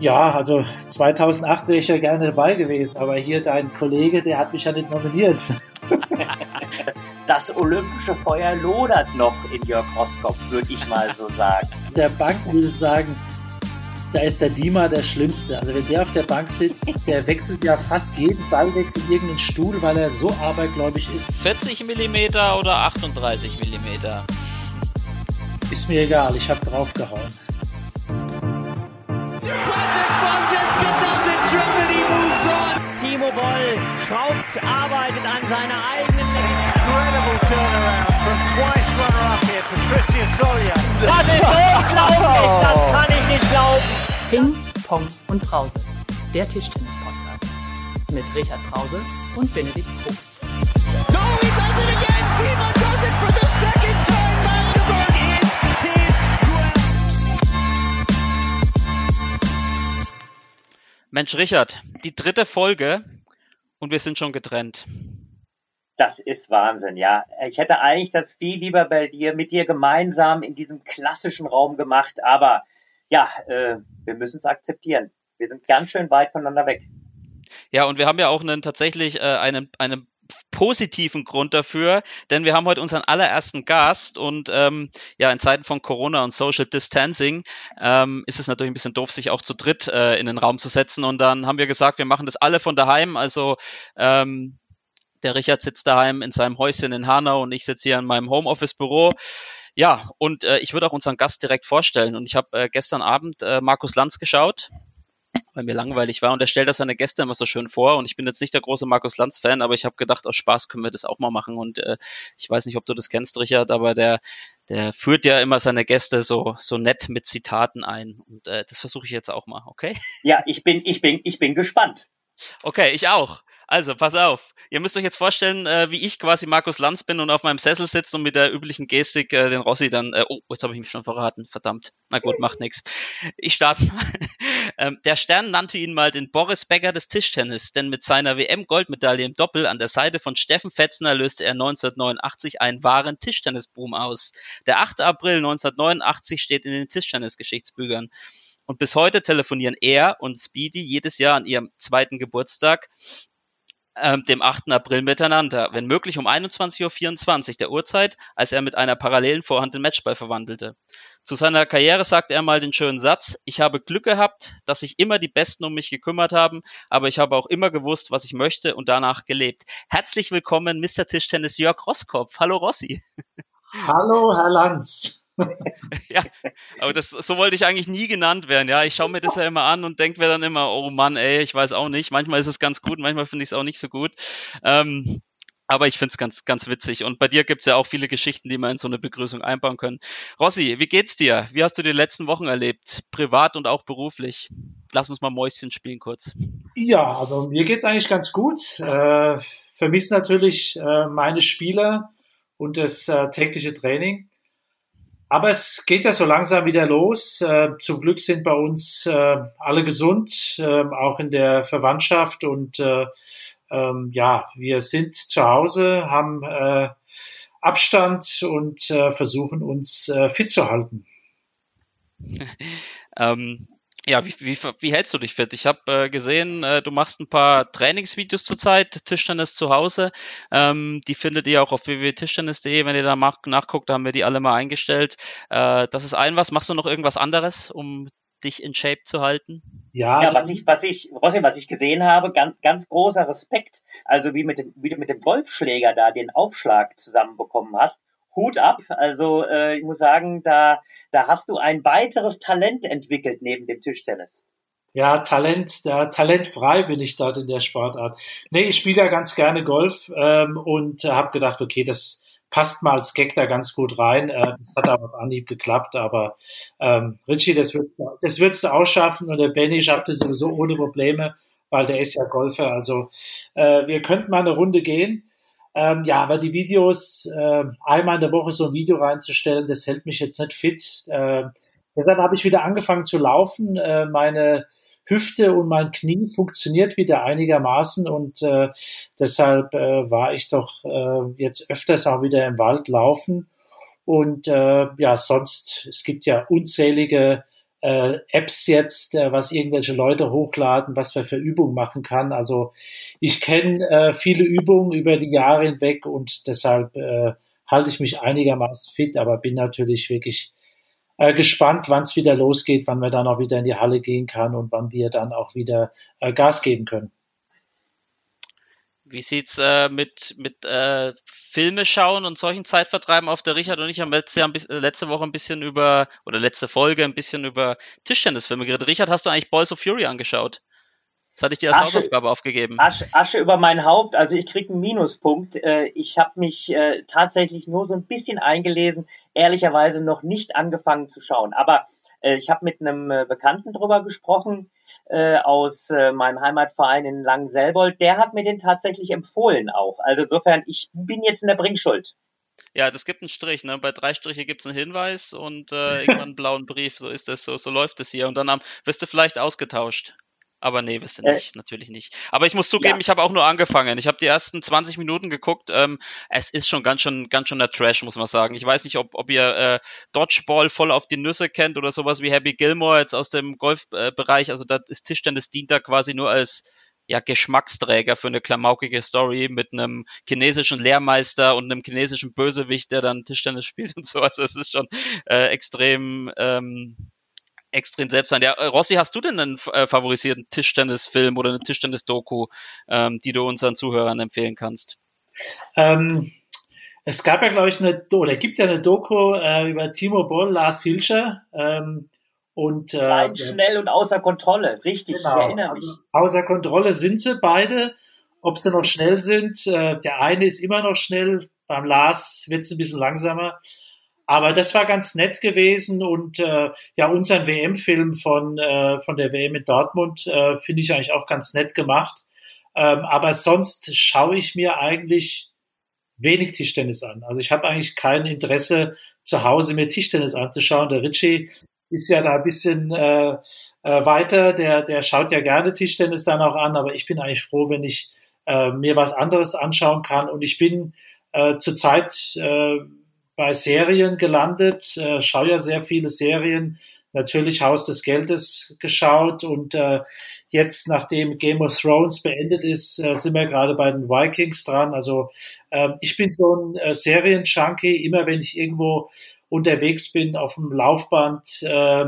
Ja, also 2008 wäre ich ja gerne dabei gewesen, aber hier dein Kollege, der hat mich ja nicht nominiert. Das olympische Feuer lodert noch in Jörg Roskopf, würde ich mal so sagen. Der Bank muss ich sagen, da ist der Dima der Schlimmste. Also wenn der auf der Bank sitzt, der wechselt ja fast jeden Ballwechsel irgendeinen Stuhl, weil er so abergläubig ist. 40 mm oder 38 mm? Ist mir egal, ich habe draufgehauen. Schraubt, arbeitet an seiner eigenen Incredible turnaround from twice runner-up here, Patricia Solia. Das ist unglaublich, das kann ich nicht glauben. Ping, Pong und Brause. Der Tischtennis-Podcast. Mit Richard Brause und Benedikt Probst. No, he does it again! Timo does it for the second time! Magdeburg is his ground! Mensch, Richard, die dritte Folge und wir sind schon getrennt. Das ist Wahnsinn, ja. Ich hätte eigentlich das viel lieber bei dir, mit dir gemeinsam in diesem klassischen Raum gemacht, aber ja, äh, wir müssen es akzeptieren. Wir sind ganz schön weit voneinander weg. Ja, und wir haben ja auch einen tatsächlich äh, einen, einen positiven Grund dafür, denn wir haben heute unseren allerersten Gast und ähm, ja, in Zeiten von Corona und Social Distancing ähm, ist es natürlich ein bisschen doof, sich auch zu dritt äh, in den Raum zu setzen und dann haben wir gesagt, wir machen das alle von daheim, also ähm, der Richard sitzt daheim in seinem Häuschen in Hanau und ich sitze hier in meinem Homeoffice-Büro. Ja, und äh, ich würde auch unseren Gast direkt vorstellen. Und ich habe äh, gestern Abend äh, Markus Lanz geschaut, weil mir langweilig war. Und er stellt das seine Gäste immer so schön vor. Und ich bin jetzt nicht der große Markus Lanz-Fan, aber ich habe gedacht, aus Spaß können wir das auch mal machen. Und äh, ich weiß nicht, ob du das kennst, Richard, aber der, der führt ja immer seine Gäste so, so nett mit Zitaten ein. Und äh, das versuche ich jetzt auch mal, okay? Ja, ich bin, ich bin, ich bin gespannt. Okay, ich auch. Also, pass auf. Ihr müsst euch jetzt vorstellen, äh, wie ich quasi Markus Lanz bin und auf meinem Sessel sitze und mit der üblichen Gestik äh, den Rossi dann, äh, oh, jetzt habe ich mich schon verraten, verdammt. Na gut, macht nix. Ich starte mal. Ähm, der Stern nannte ihn mal den Boris Becker des Tischtennis, denn mit seiner WM-Goldmedaille im Doppel an der Seite von Steffen Fetzner löste er 1989 einen wahren Tischtennisboom aus. Der 8. April 1989 steht in den Tischtennis-Geschichtsbüchern. Und bis heute telefonieren er und Speedy jedes Jahr an ihrem zweiten Geburtstag ähm, dem 8. April miteinander, wenn möglich um 21.24 Uhr der Uhrzeit, als er mit einer parallelen Vorhand den Matchball verwandelte. Zu seiner Karriere sagte er mal den schönen Satz, ich habe Glück gehabt, dass sich immer die Besten um mich gekümmert haben, aber ich habe auch immer gewusst, was ich möchte und danach gelebt. Herzlich willkommen, Mr. Tischtennis Jörg Rosskopf. Hallo Rossi. Hallo, Herr Lanz. ja, aber das, so wollte ich eigentlich nie genannt werden. Ja, ich schaue mir das ja immer an und denke mir dann immer, oh Mann, ey, ich weiß auch nicht. Manchmal ist es ganz gut, manchmal finde ich es auch nicht so gut. Ähm, aber ich finde es ganz, ganz witzig. Und bei dir gibt es ja auch viele Geschichten, die man in so eine Begrüßung einbauen können. Rossi, wie geht's dir? Wie hast du die letzten Wochen erlebt? Privat und auch beruflich? Lass uns mal Mäuschen spielen kurz. Ja, also mir geht's eigentlich ganz gut. Äh, vermisse natürlich äh, meine Spieler und das äh, tägliche Training. Aber es geht ja so langsam wieder los. Äh, zum Glück sind bei uns äh, alle gesund, äh, auch in der Verwandtschaft. Und äh, ähm, ja, wir sind zu Hause, haben Abstand und versuchen uns fit zu halten. ähm, ja, wie, wie, wie hältst du dich fit? Ich habe äh, gesehen, äh, du machst ein paar Trainingsvideos zurzeit, Tischtennis zu Hause. Ähm, die findet ihr auch auf www.tischtennis.de, wenn ihr da nach, nachguckt, da haben wir die alle mal eingestellt. Äh, das ist ein was. Machst du noch irgendwas anderes, um dich in Shape zu halten? Ja, ja was ich, was ich, Rossi, was ich gesehen habe, ganz, ganz großer Respekt. Also wie mit dem, wie du mit dem Golfschläger da den Aufschlag zusammenbekommen hast. Hut ab. Also äh, ich muss sagen, da, da hast du ein weiteres Talent entwickelt neben dem Tischtennis. Ja, Talent, da talentfrei bin ich dort in der Sportart. Nee, ich spiele ja ganz gerne Golf ähm, und äh, habe gedacht, okay, das passt mal als Gag da ganz gut rein. Äh, das hat aber auf Anhieb geklappt, aber ähm, Richie, das wird das wird's auch schaffen und der Benny schafft es sowieso ohne Probleme, weil der ist ja Golfer. Also äh, wir könnten mal eine Runde gehen. Ähm, ja, aber die Videos, äh, einmal in der Woche so ein Video reinzustellen, das hält mich jetzt nicht fit. Äh, deshalb habe ich wieder angefangen zu laufen. Äh, meine Hüfte und mein Knie funktioniert wieder einigermaßen und äh, deshalb äh, war ich doch äh, jetzt öfters auch wieder im Wald laufen. Und äh, ja, sonst, es gibt ja unzählige äh, Apps jetzt, äh, was irgendwelche Leute hochladen, was man für Übungen machen kann. Also ich kenne äh, viele Übungen über die Jahre hinweg und deshalb äh, halte ich mich einigermaßen fit, aber bin natürlich wirklich äh, gespannt, wann es wieder losgeht, wann man dann auch wieder in die Halle gehen kann und wann wir dann auch wieder äh, Gas geben können. Wie sieht's äh, mit mit äh, Filme schauen und solchen Zeitvertreiben auf der Richard und ich haben letzte, Jahr, letzte Woche ein bisschen über oder letzte Folge ein bisschen über Tischtennisfilme geredet. Richard, hast du eigentlich Balls of Fury angeschaut? Das hatte ich dir als Asche, Hausaufgabe aufgegeben. Asche, Asche über mein Haupt, also ich krieg einen Minuspunkt. Äh, ich habe mich äh, tatsächlich nur so ein bisschen eingelesen, ehrlicherweise noch nicht angefangen zu schauen. Aber äh, ich habe mit einem Bekannten drüber gesprochen, äh, aus äh, meinem Heimatverein in Langenselbold, der hat mir den tatsächlich empfohlen auch. Also insofern, ich bin jetzt in der Bringschuld. Ja, das gibt einen Strich, ne? Bei drei Striche gibt's einen Hinweis und äh, irgendwann einen blauen Brief. So ist das, so, so läuft es hier. Und dann am, wirst du vielleicht ausgetauscht. Aber nee, wisst ihr äh, nicht, natürlich nicht. Aber ich muss zugeben, ja. ich habe auch nur angefangen. Ich habe die ersten 20 Minuten geguckt. Ähm, es ist schon ganz schön, ganz schön der Trash, muss man sagen. Ich weiß nicht, ob, ob ihr äh, Dodgeball voll auf die Nüsse kennt oder sowas wie Happy Gilmore jetzt aus dem Golfbereich. Äh, also da ist Tischtennis dient da quasi nur als ja, Geschmacksträger für eine klamaukige Story mit einem chinesischen Lehrmeister und einem chinesischen Bösewicht, der dann Tischtennis spielt und so. Also es ist schon äh, extrem ähm, extrem selbst sein. Ja, äh, Rossi, hast du denn einen äh, favorisierten Tischtennisfilm oder eine Tischtennis-Doku, ähm, die du unseren Zuhörern empfehlen kannst? Ähm, es gab ja, glaube ich, eine, oder gibt ja eine Doku äh, über Timo Boll, Lars Hilscher. Ähm, und, äh, Klein, schnell und außer Kontrolle, richtig, genau, ich erinnere mich. Also außer Kontrolle sind sie beide. Ob sie noch schnell sind, äh, der eine ist immer noch schnell, beim Lars wird es ein bisschen langsamer. Aber das war ganz nett gewesen und äh, ja, unseren WM-Film von, äh, von der WM in Dortmund äh, finde ich eigentlich auch ganz nett gemacht. Ähm, aber sonst schaue ich mir eigentlich wenig Tischtennis an. Also ich habe eigentlich kein Interesse, zu Hause mir Tischtennis anzuschauen. Der Ritchie ist ja da ein bisschen äh, äh, weiter, der, der schaut ja gerne Tischtennis dann auch an, aber ich bin eigentlich froh, wenn ich äh, mir was anderes anschauen kann. Und ich bin äh, zurzeit äh, bei Serien gelandet, äh, schaue ja sehr viele Serien, natürlich Haus des Geldes geschaut und äh, jetzt, nachdem Game of Thrones beendet ist, äh, sind wir gerade bei den Vikings dran. Also äh, ich bin so ein äh, Serien-Junkie, immer wenn ich irgendwo unterwegs bin, auf dem Laufband äh,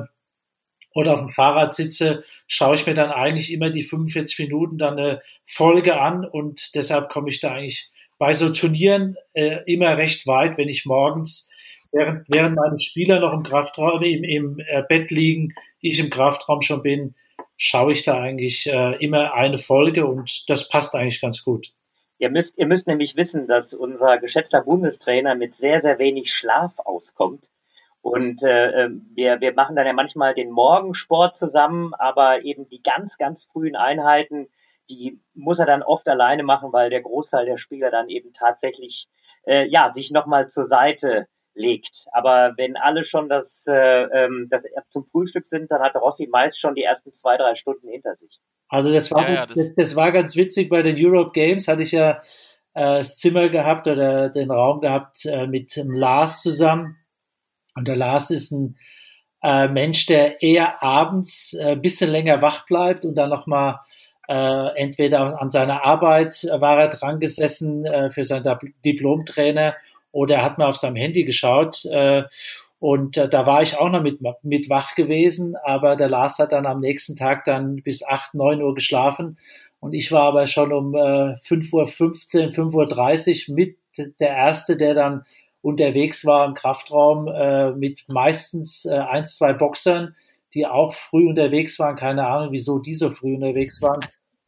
oder auf dem Fahrrad sitze, schaue ich mir dann eigentlich immer die 45 Minuten dann eine Folge an und deshalb komme ich da eigentlich bei so Turnieren äh, immer recht weit, wenn ich morgens, während, während meine Spieler noch im Kraftraum, im, im äh, Bett liegen, ich im Kraftraum schon bin, schaue ich da eigentlich äh, immer eine Folge und das passt eigentlich ganz gut. Ihr müsst, ihr müsst nämlich wissen, dass unser geschätzter Bundestrainer mit sehr, sehr wenig Schlaf auskommt. Und äh, ähm, wir, wir machen dann ja manchmal den Morgensport zusammen, aber eben die ganz, ganz frühen Einheiten, die muss er dann oft alleine machen, weil der Großteil der Spieler dann eben tatsächlich äh, ja sich nochmal zur Seite legt. Aber wenn alle schon das, äh, ähm, das zum Frühstück sind, dann hat Rossi meist schon die ersten zwei, drei Stunden hinter sich. Also das war, ja, ja, das, das, das, war ganz witzig bei den Europe Games, hatte ich ja äh, das Zimmer gehabt oder den Raum gehabt äh, mit dem Lars zusammen. Und der Lars ist ein äh, Mensch, der eher abends äh, bisschen länger wach bleibt und dann nochmal äh, entweder an seiner Arbeit war er dran gesessen äh, für seinen Diplomtrainer oder er hat mal auf seinem Handy geschaut. Äh, und äh, da war ich auch noch mit, mit wach gewesen, aber der Lars hat dann am nächsten Tag dann bis 8, 9 Uhr geschlafen. Und ich war aber schon um äh, 5.15 Uhr, 5.30 Uhr mit der Erste, der dann unterwegs war im Kraftraum äh, mit meistens äh, ein, zwei Boxern, die auch früh unterwegs waren. Keine Ahnung, wieso die so früh unterwegs waren.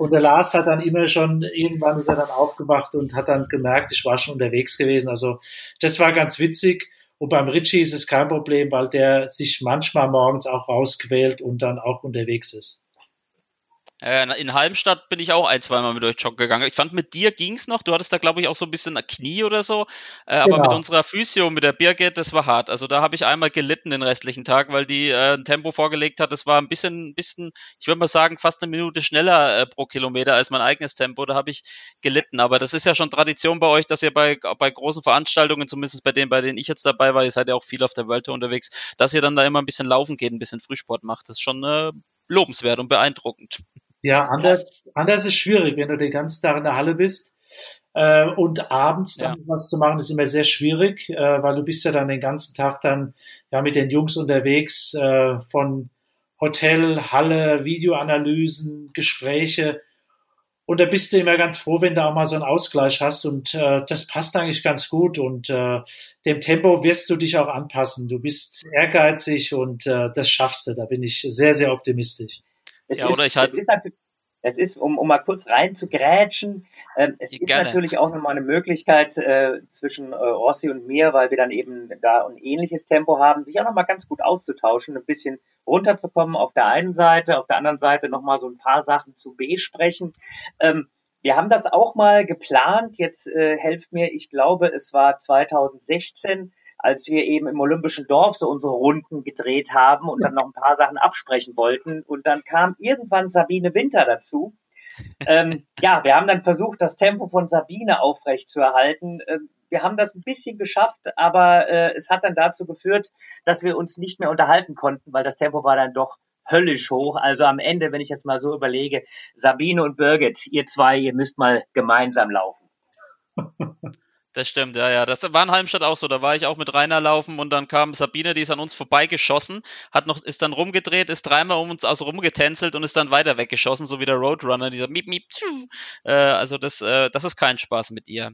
Und der Lars hat dann immer schon, irgendwann ist er dann aufgewacht und hat dann gemerkt, ich war schon unterwegs gewesen. Also das war ganz witzig. Und beim Richie ist es kein Problem, weil der sich manchmal morgens auch rausquält und dann auch unterwegs ist. Äh, in Halmstadt bin ich auch ein, zweimal mit euch joggen gegangen. Ich fand, mit dir ging's noch. Du hattest da, glaube ich, auch so ein bisschen Knie oder so. Äh, aber Genau. mit unserer Physio, mit der Birgit, das war hart. Also da habe ich einmal gelitten den restlichen Tag, weil die äh, ein Tempo vorgelegt hat. Das war ein bisschen, ein bisschen, ich würde mal sagen, fast eine Minute schneller äh, pro Kilometer als mein eigenes Tempo. Da habe ich gelitten. Aber das ist ja schon Tradition bei euch, dass ihr bei, bei großen Veranstaltungen, zumindest bei denen, bei denen ich jetzt dabei war, ihr seid ja auch viel auf der Tour unterwegs, dass ihr dann da immer ein bisschen laufen geht, ein bisschen Frühsport macht. Das ist schon äh, lobenswert und beeindruckend. Ja, anders, anders ist schwierig, wenn du den ganzen Tag in der Halle bist. Äh, und abends dann was zu machen, ist immer sehr schwierig, äh, weil du bist ja dann den ganzen Tag dann ja mit den Jungs unterwegs, äh, von Hotel, Halle, Videoanalysen, Gespräche. Und da bist du immer ganz froh, wenn du auch mal so einen Ausgleich hast. Und äh, das passt eigentlich ganz gut. Und äh, dem Tempo wirst du dich auch anpassen. Du bist ehrgeizig und äh, das schaffst du. Da bin ich sehr, sehr optimistisch. Es Ja, ist, oder ich halt- es ist natürlich, es ist, um, um mal kurz rein zu grätschen, ähm, es ist gerne. natürlich auch nochmal eine Möglichkeit äh, zwischen äh, Rossi und mir, weil wir dann eben da ein ähnliches Tempo haben, sich auch nochmal ganz gut auszutauschen, ein bisschen runterzukommen auf der einen Seite, auf der anderen Seite nochmal so ein paar Sachen zu besprechen. Ähm, wir haben das auch mal geplant, jetzt äh, helft mir, ich glaube, es war 2016, als wir eben im Olympischen Dorf so unsere Runden gedreht haben und dann noch ein paar Sachen absprechen wollten. Und dann kam irgendwann Sabine Winter dazu. ähm, ja, wir haben dann versucht, das Tempo von Sabine aufrecht zu erhalten. Ähm, wir haben das ein bisschen geschafft, aber äh, es hat dann dazu geführt, dass wir uns nicht mehr unterhalten konnten, weil das Tempo war dann doch höllisch hoch. Also am Ende, wenn ich jetzt mal so überlege, Sabine und Birgit, ihr zwei, ihr müsst mal gemeinsam laufen. Das stimmt, ja, ja. Das war in Halmstadt auch so. Da war ich auch mit Rainer laufen und dann kam Sabine, die ist an uns vorbeigeschossen, hat noch, ist dann rumgedreht, ist dreimal um uns also rumgetänzelt und ist dann weiter weggeschossen, so wie der Roadrunner, dieser Miep, Miep, tschu. Äh, also das, äh, das ist kein Spaß mit ihr.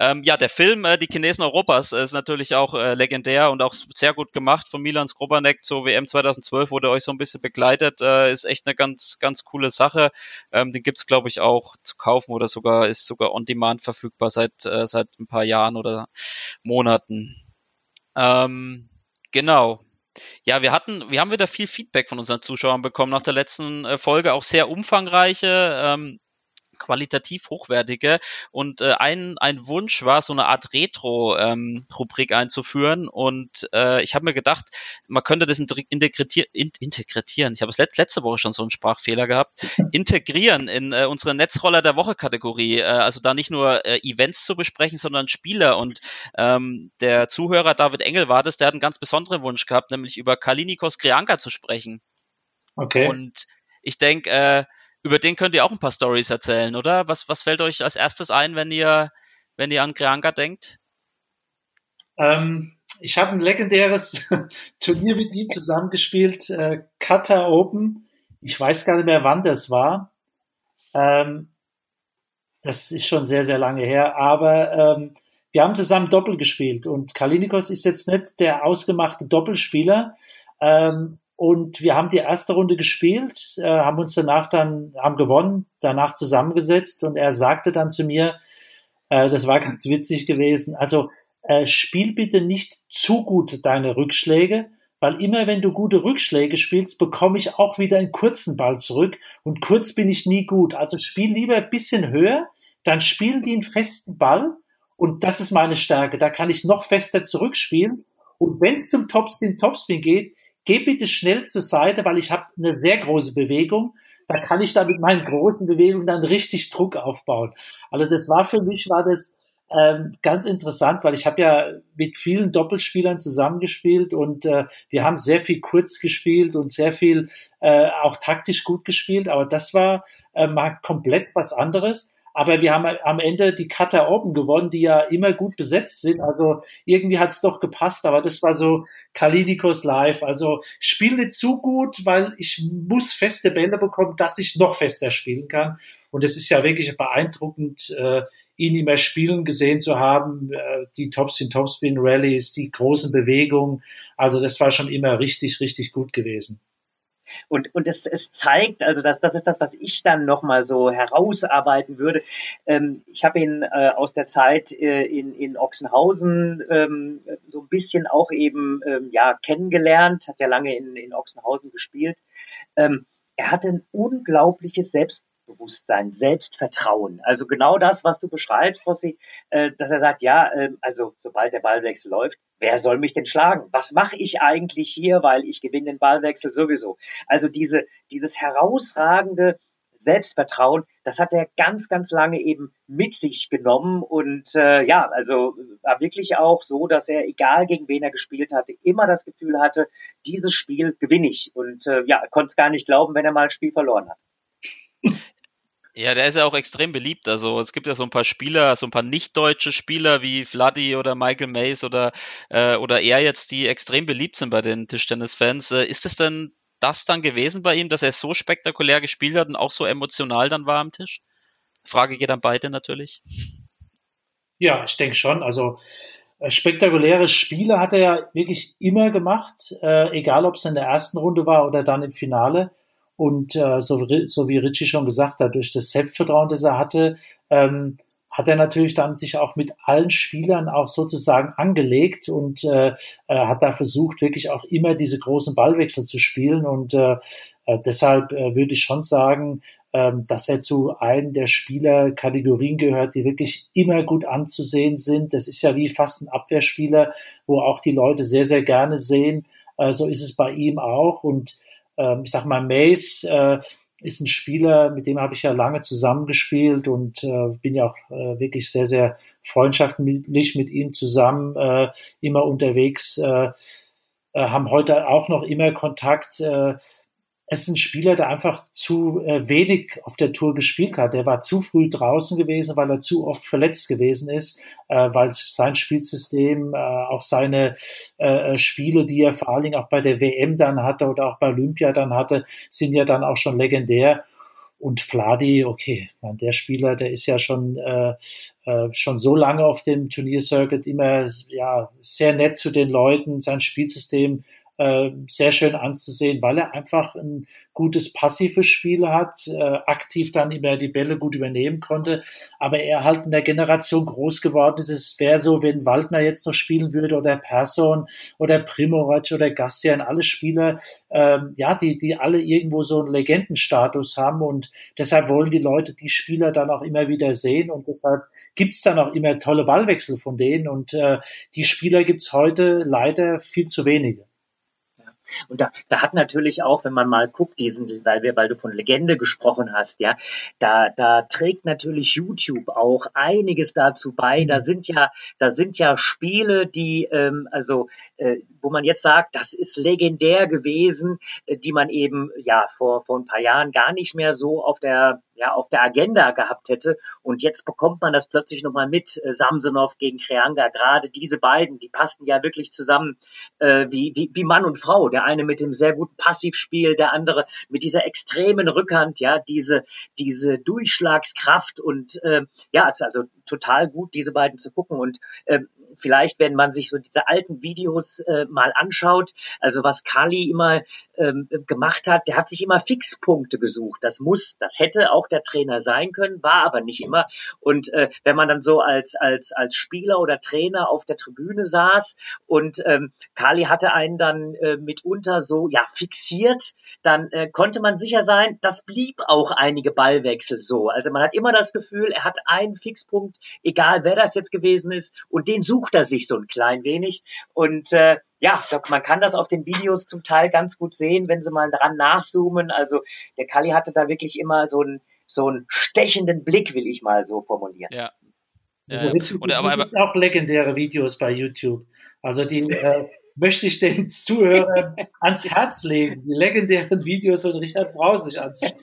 Ähm, ja, der Film äh, Die Chinesen Europas äh, ist natürlich auch äh, legendär und auch sehr gut gemacht von Milan Skrobanek zur WM 2012, wurde euch so ein bisschen begleitet. Äh, ist echt eine ganz, ganz coole Sache. Ähm, den gibt's glaube ich, auch zu kaufen oder sogar ist sogar on demand verfügbar seit, äh, seit ein paar Jahren oder Monaten. Ähm, genau. Ja, wir hatten, wir haben wieder viel Feedback von unseren Zuschauern bekommen nach der letzten äh, Folge, auch sehr umfangreiche. Ähm, qualitativ hochwertige. Und äh, ein, ein Wunsch war, so eine Art Retro-Rubrik einzuführen. Und äh, ich habe mir gedacht, man könnte das integ- integrier in, integrieren. Ich habe es let letzte Woche schon so einen Sprachfehler gehabt. Integrieren in äh, unsere Netzroller der Woche-Kategorie. Äh, also da nicht nur äh, Events zu besprechen, sondern Spieler. Und ähm, der Zuhörer David Engel war das, der hat einen ganz besonderen Wunsch gehabt, nämlich über Kalinikos Krianka zu sprechen. Okay. Und ich denke, äh, über den könnt ihr auch ein paar Stories erzählen, oder? Was, was fällt euch als erstes ein, wenn ihr, wenn ihr an Krianka denkt? Ähm, ich habe ein legendäres Turnier mit ihm zusammengespielt, äh, Qatar Open. Ich weiß gar nicht mehr, wann das war. Ähm, das ist schon sehr, sehr lange her. Aber ähm, wir haben zusammen Doppel gespielt und Kalinikos ist jetzt nicht der ausgemachte Doppelspieler. Ähm, und wir haben die erste Runde gespielt, äh, haben uns danach dann, haben gewonnen, danach zusammengesetzt und er sagte dann zu mir, äh, das war ganz witzig gewesen, also äh, spiel bitte nicht zu gut deine Rückschläge, weil immer wenn du gute Rückschläge spielst, bekomme ich auch wieder einen kurzen Ball zurück und kurz bin ich nie gut. Also spiel lieber ein bisschen höher, dann spielen die einen festen Ball und das ist meine Stärke. Da kann ich noch fester zurückspielen und wenn es zum Topspin, Topspin geht, geh bitte schnell zur Seite, weil ich habe eine sehr große Bewegung. Da kann ich da mit meinen großen Bewegungen dann richtig Druck aufbauen. Also das war für mich, war das ähm, ganz interessant, weil ich habe ja mit vielen Doppelspielern zusammengespielt und äh, wir haben sehr viel kurz gespielt und sehr viel äh, auch taktisch gut gespielt, aber das war äh, mal komplett was anderes. Aber wir haben am Ende die Qatar Open gewonnen, die ja immer gut besetzt sind. Also irgendwie hat es doch gepasst, aber das war so Kalinikos live. Also spiel nicht zu gut, weil ich muss feste Bälle bekommen, dass ich noch fester spielen kann. Und es ist ja wirklich beeindruckend, äh, ihn immer spielen gesehen zu haben, äh, die Topspin, Topspin Rallies, die großen Bewegungen. Also das war schon immer richtig, richtig gut gewesen. Und, und es, es zeigt, also das, das ist das, was ich dann nochmal so herausarbeiten würde. Ähm, ich habe ihn äh, aus der Zeit äh, in, in Ochsenhausen ähm, so ein bisschen auch eben ähm, ja kennengelernt, hat ja lange in, in Ochsenhausen gespielt. Ähm, er hatte ein unglaubliches Selbstbewusstsein, Selbstvertrauen. Also genau das, was du beschreibst, Rossi, äh, dass er sagt, ja, äh, also sobald der Ballwechsel läuft, wer soll mich denn schlagen? Was mache ich eigentlich hier, weil ich gewinne den Ballwechsel sowieso. Also diese, dieses herausragende Selbstvertrauen, das hat er ganz, ganz lange eben mit sich genommen und äh, ja, also war wirklich auch so, dass er, egal gegen wen er gespielt hatte, immer das Gefühl hatte, dieses Spiel gewinne ich und äh, ja, konnte es gar nicht glauben, wenn er mal ein Spiel verloren hat. Ja, der ist ja auch extrem beliebt. Also es gibt ja so ein paar Spieler, so ein paar nicht-deutsche Spieler wie Vladi oder Michael Mays oder, äh, oder er jetzt, die extrem beliebt sind bei den Tischtennis-Fans. Äh, ist es denn das dann gewesen bei ihm, dass er so spektakulär gespielt hat und auch so emotional dann war am Tisch? Frage geht an beide natürlich. Ja, ich denke schon. Also äh, spektakuläre Spiele hat er ja wirklich immer gemacht, äh, egal ob es in der ersten Runde war oder dann im Finale. Und äh, so, so wie Richie schon gesagt hat, durch das Selbstvertrauen, das er hatte, ähm, hat er natürlich dann sich auch mit allen Spielern auch sozusagen angelegt und äh, hat da versucht, wirklich auch immer diese großen Ballwechsel zu spielen. Und äh, äh, deshalb äh, würde ich schon sagen, äh, dass er zu einem der Spielerkategorien gehört, die wirklich immer gut anzusehen sind. Das ist ja wie fast ein Abwehrspieler, wo auch die Leute sehr, sehr gerne sehen. Äh, so ist es bei ihm auch. Und äh, ich sag mal, Mace, äh, ist ein Spieler, mit dem habe ich ja lange zusammengespielt und äh, bin ja auch äh, wirklich sehr, sehr freundschaftlich mit ihm zusammen immer unterwegs, haben heute auch noch immer Kontakt. Äh, es ist ein Spieler, der einfach zu äh, wenig auf der Tour gespielt hat. Der war zu früh draußen gewesen, weil er zu oft verletzt gewesen ist, äh, weil sein Spielsystem, äh, auch seine äh, Spiele, die er vor allen Dingen auch bei der WM dann hatte oder auch bei Olympia dann hatte, sind ja dann auch schon legendär. Und Fladi, okay, man, der Spieler, der ist ja schon äh, äh, schon so lange auf dem Turniercircuit immer ja sehr nett zu den Leuten, sein Spielsystem äh, sehr schön anzusehen, weil er einfach ein gutes passives Spiel hat, äh, aktiv dann immer die Bälle gut übernehmen konnte, aber er halt in der Generation groß geworden ist. Es wäre so, wenn Waldner jetzt noch spielen würde oder Person oder Primorac oder Gassian, alle Spieler, ähm, ja, die, die alle irgendwo so einen Legendenstatus haben und deshalb wollen die Leute die Spieler dann auch immer wieder sehen und deshalb gibt's dann auch immer tolle Ballwechsel von denen und äh, die Spieler gibt's heute leider viel zu wenige. Und da, da hat natürlich auch, wenn man mal guckt, diesen, weil wir, weil du von Legende gesprochen hast, ja, da, da trägt natürlich YouTube auch einiges dazu bei. Da mhm. sind ja, da sind ja Spiele, die, ähm, also, wo man jetzt sagt, das ist legendär gewesen, äh, die man eben ja vor vor ein paar Jahren gar nicht mehr so auf der ja auf der Agenda gehabt hätte. Und jetzt bekommt man das plötzlich nochmal mit. Äh, Samsonov gegen Kreanga, gerade diese beiden, die passten ja wirklich zusammen äh, wie, wie, wie Mann und Frau. Der eine mit dem sehr guten Passivspiel, der andere mit dieser extremen Rückhand, ja, diese, diese Durchschlagskraft und äh, ja, es ist also total gut, diese beiden zu gucken. Und äh, vielleicht, wenn man sich so diese alten Videos äh, mal anschaut, also was Kali immer ähm, gemacht hat, der hat sich immer Fixpunkte gesucht. Das muss, das hätte auch der Trainer sein können, war aber nicht immer. Und äh, wenn man dann so als als als Spieler oder Trainer auf der Tribüne saß und ähm, Kali hatte einen dann äh, mitunter so ja fixiert, dann äh, konnte man sicher sein, das blieb auch einige Ballwechsel so. Also man hat immer das Gefühl, er hat einen Fixpunkt, egal wer das jetzt gewesen ist, und den sucht er sich so ein klein wenig. Und äh, ja, man kann das auf den Videos zum Teil ganz gut sehen, wenn sie mal dran nachzoomen. Also der Kali hatte da wirklich immer so einen so einen stechenden Blick, will ich mal so formulieren. Ja. ja. ja. Aber, aber auch legendäre Videos bei YouTube. Also die äh, möchte ich den Zuhörern ans Herz legen, die legendären Videos von Richard Brause sich anzuschauen.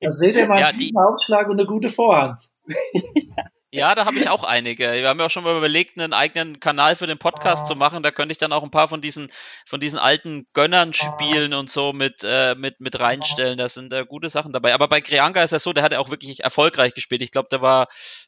Da seht ihr mal ja, einen Aufschlag und eine gute Vorhand. Ja, da habe ich auch einige. Wir haben ja auch schon mal überlegt, einen eigenen Kanal für den Podcast zu machen. Da könnte ich dann auch ein paar von diesen, von diesen alten Gönnern spielen und so mit, äh, mit, mit reinstellen. Da sind äh, gute Sachen dabei. Aber bei Krianga ist es so, der hat ja auch wirklich erfolgreich gespielt. Ich glaube, der war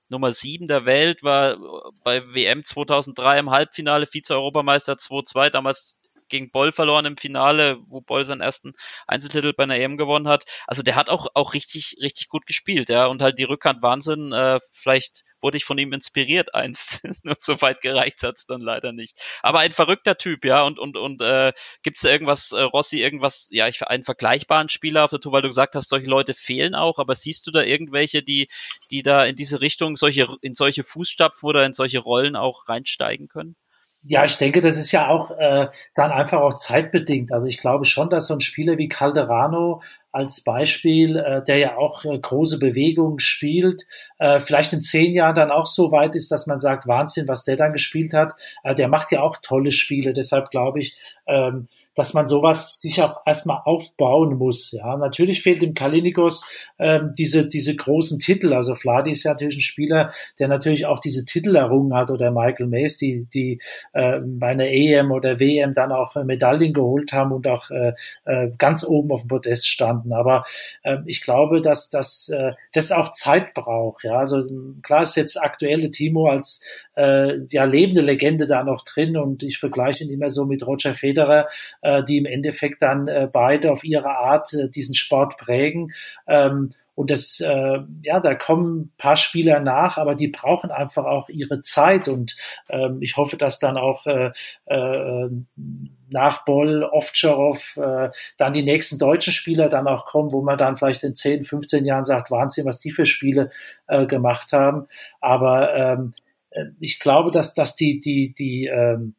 Nummer sieben der Welt, war bei WM 2003 im Halbfinale, Vize-Europameister 2-2, damals gegen Boll verloren im Finale, wo Boll seinen ersten Einzeltitel bei einer EM gewonnen hat. Also der hat auch, auch richtig, richtig gut gespielt, ja. Und halt die Rückhand Wahnsinn, äh, vielleicht wurde ich von ihm inspiriert einst. Nur so weit gereicht hat's dann leider nicht. Aber ein verrückter Typ, ja. Und, und, und äh, gibt es irgendwas, äh, Rossi, irgendwas, ja, ich einen vergleichbaren Spieler auf der Tour, weil du gesagt hast, solche Leute fehlen auch, aber siehst du da irgendwelche, die, die da in diese Richtung solche, in solche Fußstapfen oder in solche Rollen auch reinsteigen können? Ja, ich denke, das ist ja auch äh, dann einfach auch zeitbedingt. Also ich glaube schon, dass so ein Spieler wie Calderano als Beispiel, äh, der ja auch äh, große Bewegungen spielt, äh, vielleicht in zehn Jahren dann auch so weit ist, dass man sagt, Wahnsinn, was der dann gespielt hat. Äh, der macht ja auch tolle Spiele. Deshalb glaube ich, ähm, dass man sowas sich auch erstmal aufbauen muss. Ja, natürlich fehlt dem Kalinikos ähm, diese, diese großen Titel. Also Vladi ist ja natürlich ein Spieler, der natürlich auch diese Titel errungen hat oder Michael Mays, die, die äh, bei einer EM oder WM dann auch Medaillen geholt haben und auch äh, äh, ganz oben auf dem Podest standen. Aber äh, ich glaube, dass, dass äh, das auch Zeit braucht. Ja, also klar ist jetzt aktuelle Timo als äh, ja lebende Legende da noch drin und ich vergleiche ihn immer so mit Roger Federer, äh, die im Endeffekt dann äh, beide auf ihre Art äh, diesen Sport prägen. Ähm, und das, äh, ja, da kommen paar Spieler nach, aber die brauchen einfach auch ihre Zeit. Und ähm, ich hoffe, dass dann auch äh, äh, nach Boll, Ovtcharov, äh, dann die nächsten deutschen Spieler dann auch kommen, wo man dann vielleicht in 10, 15 Jahren sagt, Wahnsinn, was die für Spiele äh, gemacht haben. Aber ähm, äh, ich glaube, dass, dass die, die, die, ähm,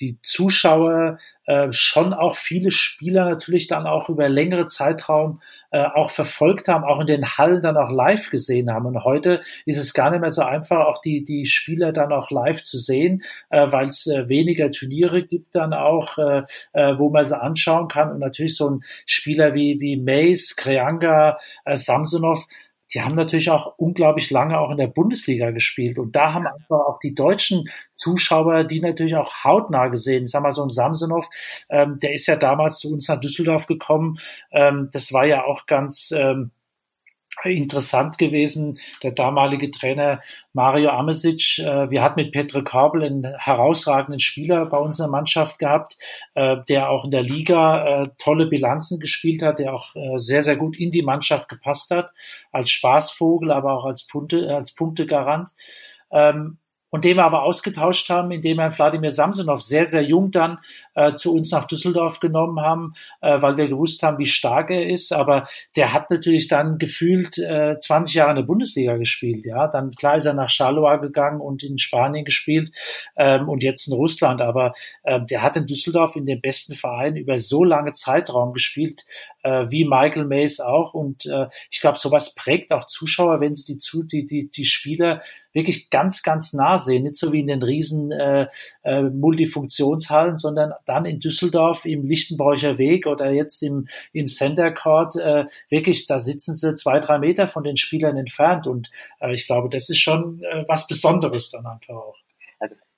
die Zuschauer äh, schon auch viele Spieler natürlich dann auch über längere Zeitraum äh, auch verfolgt haben, auch in den Hallen dann auch live gesehen haben. Und heute ist es gar nicht mehr so einfach, auch die, die Spieler dann auch live zu sehen, äh, weil es äh, weniger Turniere gibt dann auch, äh, äh, wo man sie anschauen kann. Und natürlich so ein Spieler wie, wie Mace, Kreanga, äh, Samsonov, die haben natürlich auch unglaublich lange auch in der Bundesliga gespielt. Und da haben einfach auch die deutschen Zuschauer, die natürlich auch hautnah gesehen. Ich sag mal, so ein Samsonov, ähm, der ist ja damals zu uns nach Düsseldorf gekommen. Ähm, das war ja auch ganz, ähm, interessant gewesen. Der damalige Trainer Mario Amesic, äh, wir hatten mit Petre Korbel einen herausragenden Spieler bei unserer Mannschaft gehabt, äh, der auch in der Liga äh, tolle Bilanzen gespielt hat, der auch äh, sehr, sehr gut in die Mannschaft gepasst hat, als Spaßvogel, aber auch als, Punkte, als Punktegarant. Ähm, und den wir aber ausgetauscht haben, indem wir Wladimir Samsonov sehr, sehr jung dann äh, zu uns nach Düsseldorf genommen haben, äh, weil wir gewusst haben, wie stark er ist. Aber der hat natürlich dann gefühlt äh, 20 Jahre in der Bundesliga gespielt. Ja, dann klar ist er nach Charleroi gegangen und in Spanien gespielt ähm, und jetzt in Russland. Aber äh, der hat in Düsseldorf in dem besten Verein über so lange Zeitraum gespielt, äh, wie Michael Mays auch. Und äh, ich glaube, sowas prägt auch Zuschauer, wenn sie die, die, die, die Spieler wirklich ganz, ganz nah sehen, nicht so wie in den riesen äh, äh, Multifunktionshallen, sondern dann in Düsseldorf im Lichtenbräucher Weg oder jetzt im, im Center Court, äh, wirklich, da sitzen sie zwei, drei Meter von den Spielern entfernt und äh, ich glaube, das ist schon äh, was Besonderes dann einfach auch.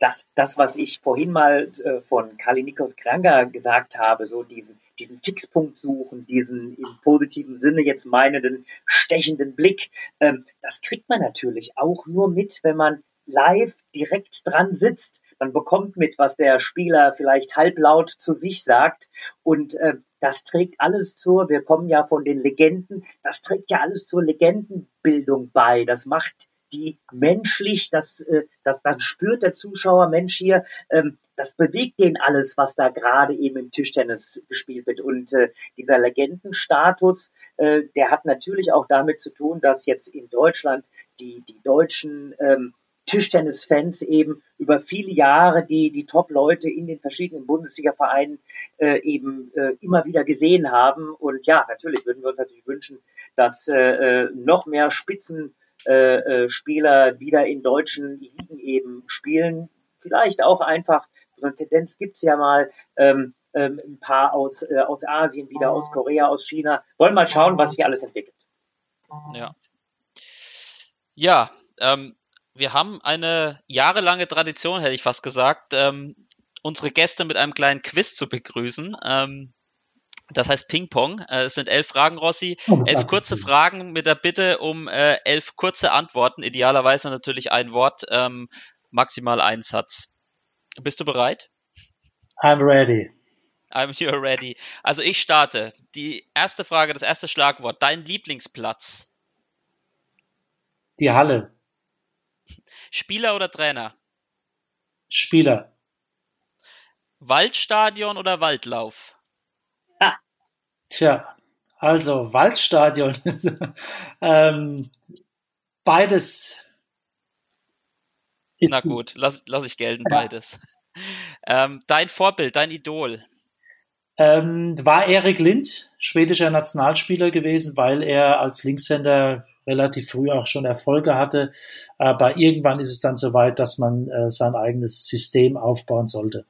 Das, das was ich vorhin mal äh, von Kalinikos Kranga gesagt habe, so diesen diesen Fixpunkt suchen, diesen im positiven Sinne jetzt meinenden stechenden Blick, ähm, das kriegt man natürlich auch nur mit, wenn man live direkt dran sitzt. Man bekommt mit, was der Spieler vielleicht halblaut zu sich sagt. Und äh, das trägt alles zur, wir kommen ja von den Legenden, das trägt ja alles zur Legendenbildung bei. Das macht die menschlich, das, äh, das, dann spürt der Zuschauer, Mensch hier, ähm, das bewegt den alles, was da gerade eben im Tischtennis gespielt wird. Und äh, dieser Legendenstatus, äh, der hat natürlich auch damit zu tun, dass jetzt in Deutschland die, die deutschen ähm, Tischtennisfans eben über viele Jahre die, die Top-Leute in den verschiedenen Bundesliga-Vereinen äh, eben äh, immer wieder gesehen haben. Und ja, natürlich würden wir uns natürlich wünschen, dass äh, äh noch mehr Spitzen äh, äh, Spieler wieder in deutschen Ligen eben spielen. Vielleicht auch einfach, so eine Tendenz gibt's ja mal, ähm, ähm, ein paar aus, äh, aus Asien, wieder aus Korea, aus China. Wollen mal schauen, was sich alles entwickelt. Ja. Ja, ähm, wir haben eine jahrelange Tradition, hätte ich fast gesagt, ähm, unsere Gäste mit einem kleinen Quiz zu begrüßen. Ähm, das heißt Ping-Pong. Äh, es sind elf Fragen, Rossi. Oh, elf kurze Fragen mit der Bitte um äh, elf kurze Antworten. Idealerweise natürlich ein Wort, ähm, maximal ein Satz. Bist du bereit? I'm ready. I'm here ready. Also ich starte. Die erste Frage, das erste Schlagwort. Dein Lieblingsplatz? Die Halle. Spieler oder Trainer? Spieler. Waldstadion oder Waldlauf? Tja, also Waldstadion. ähm, beides. Na gut, lass, lass ich gelten, beides. Ähm, dein Vorbild, dein Idol? Ähm, war Erik Lind, schwedischer Nationalspieler gewesen, weil er als Linkshänder relativ früh auch schon Erfolge hatte. Aber irgendwann ist es dann soweit, dass man äh, sein eigenes System aufbauen sollte.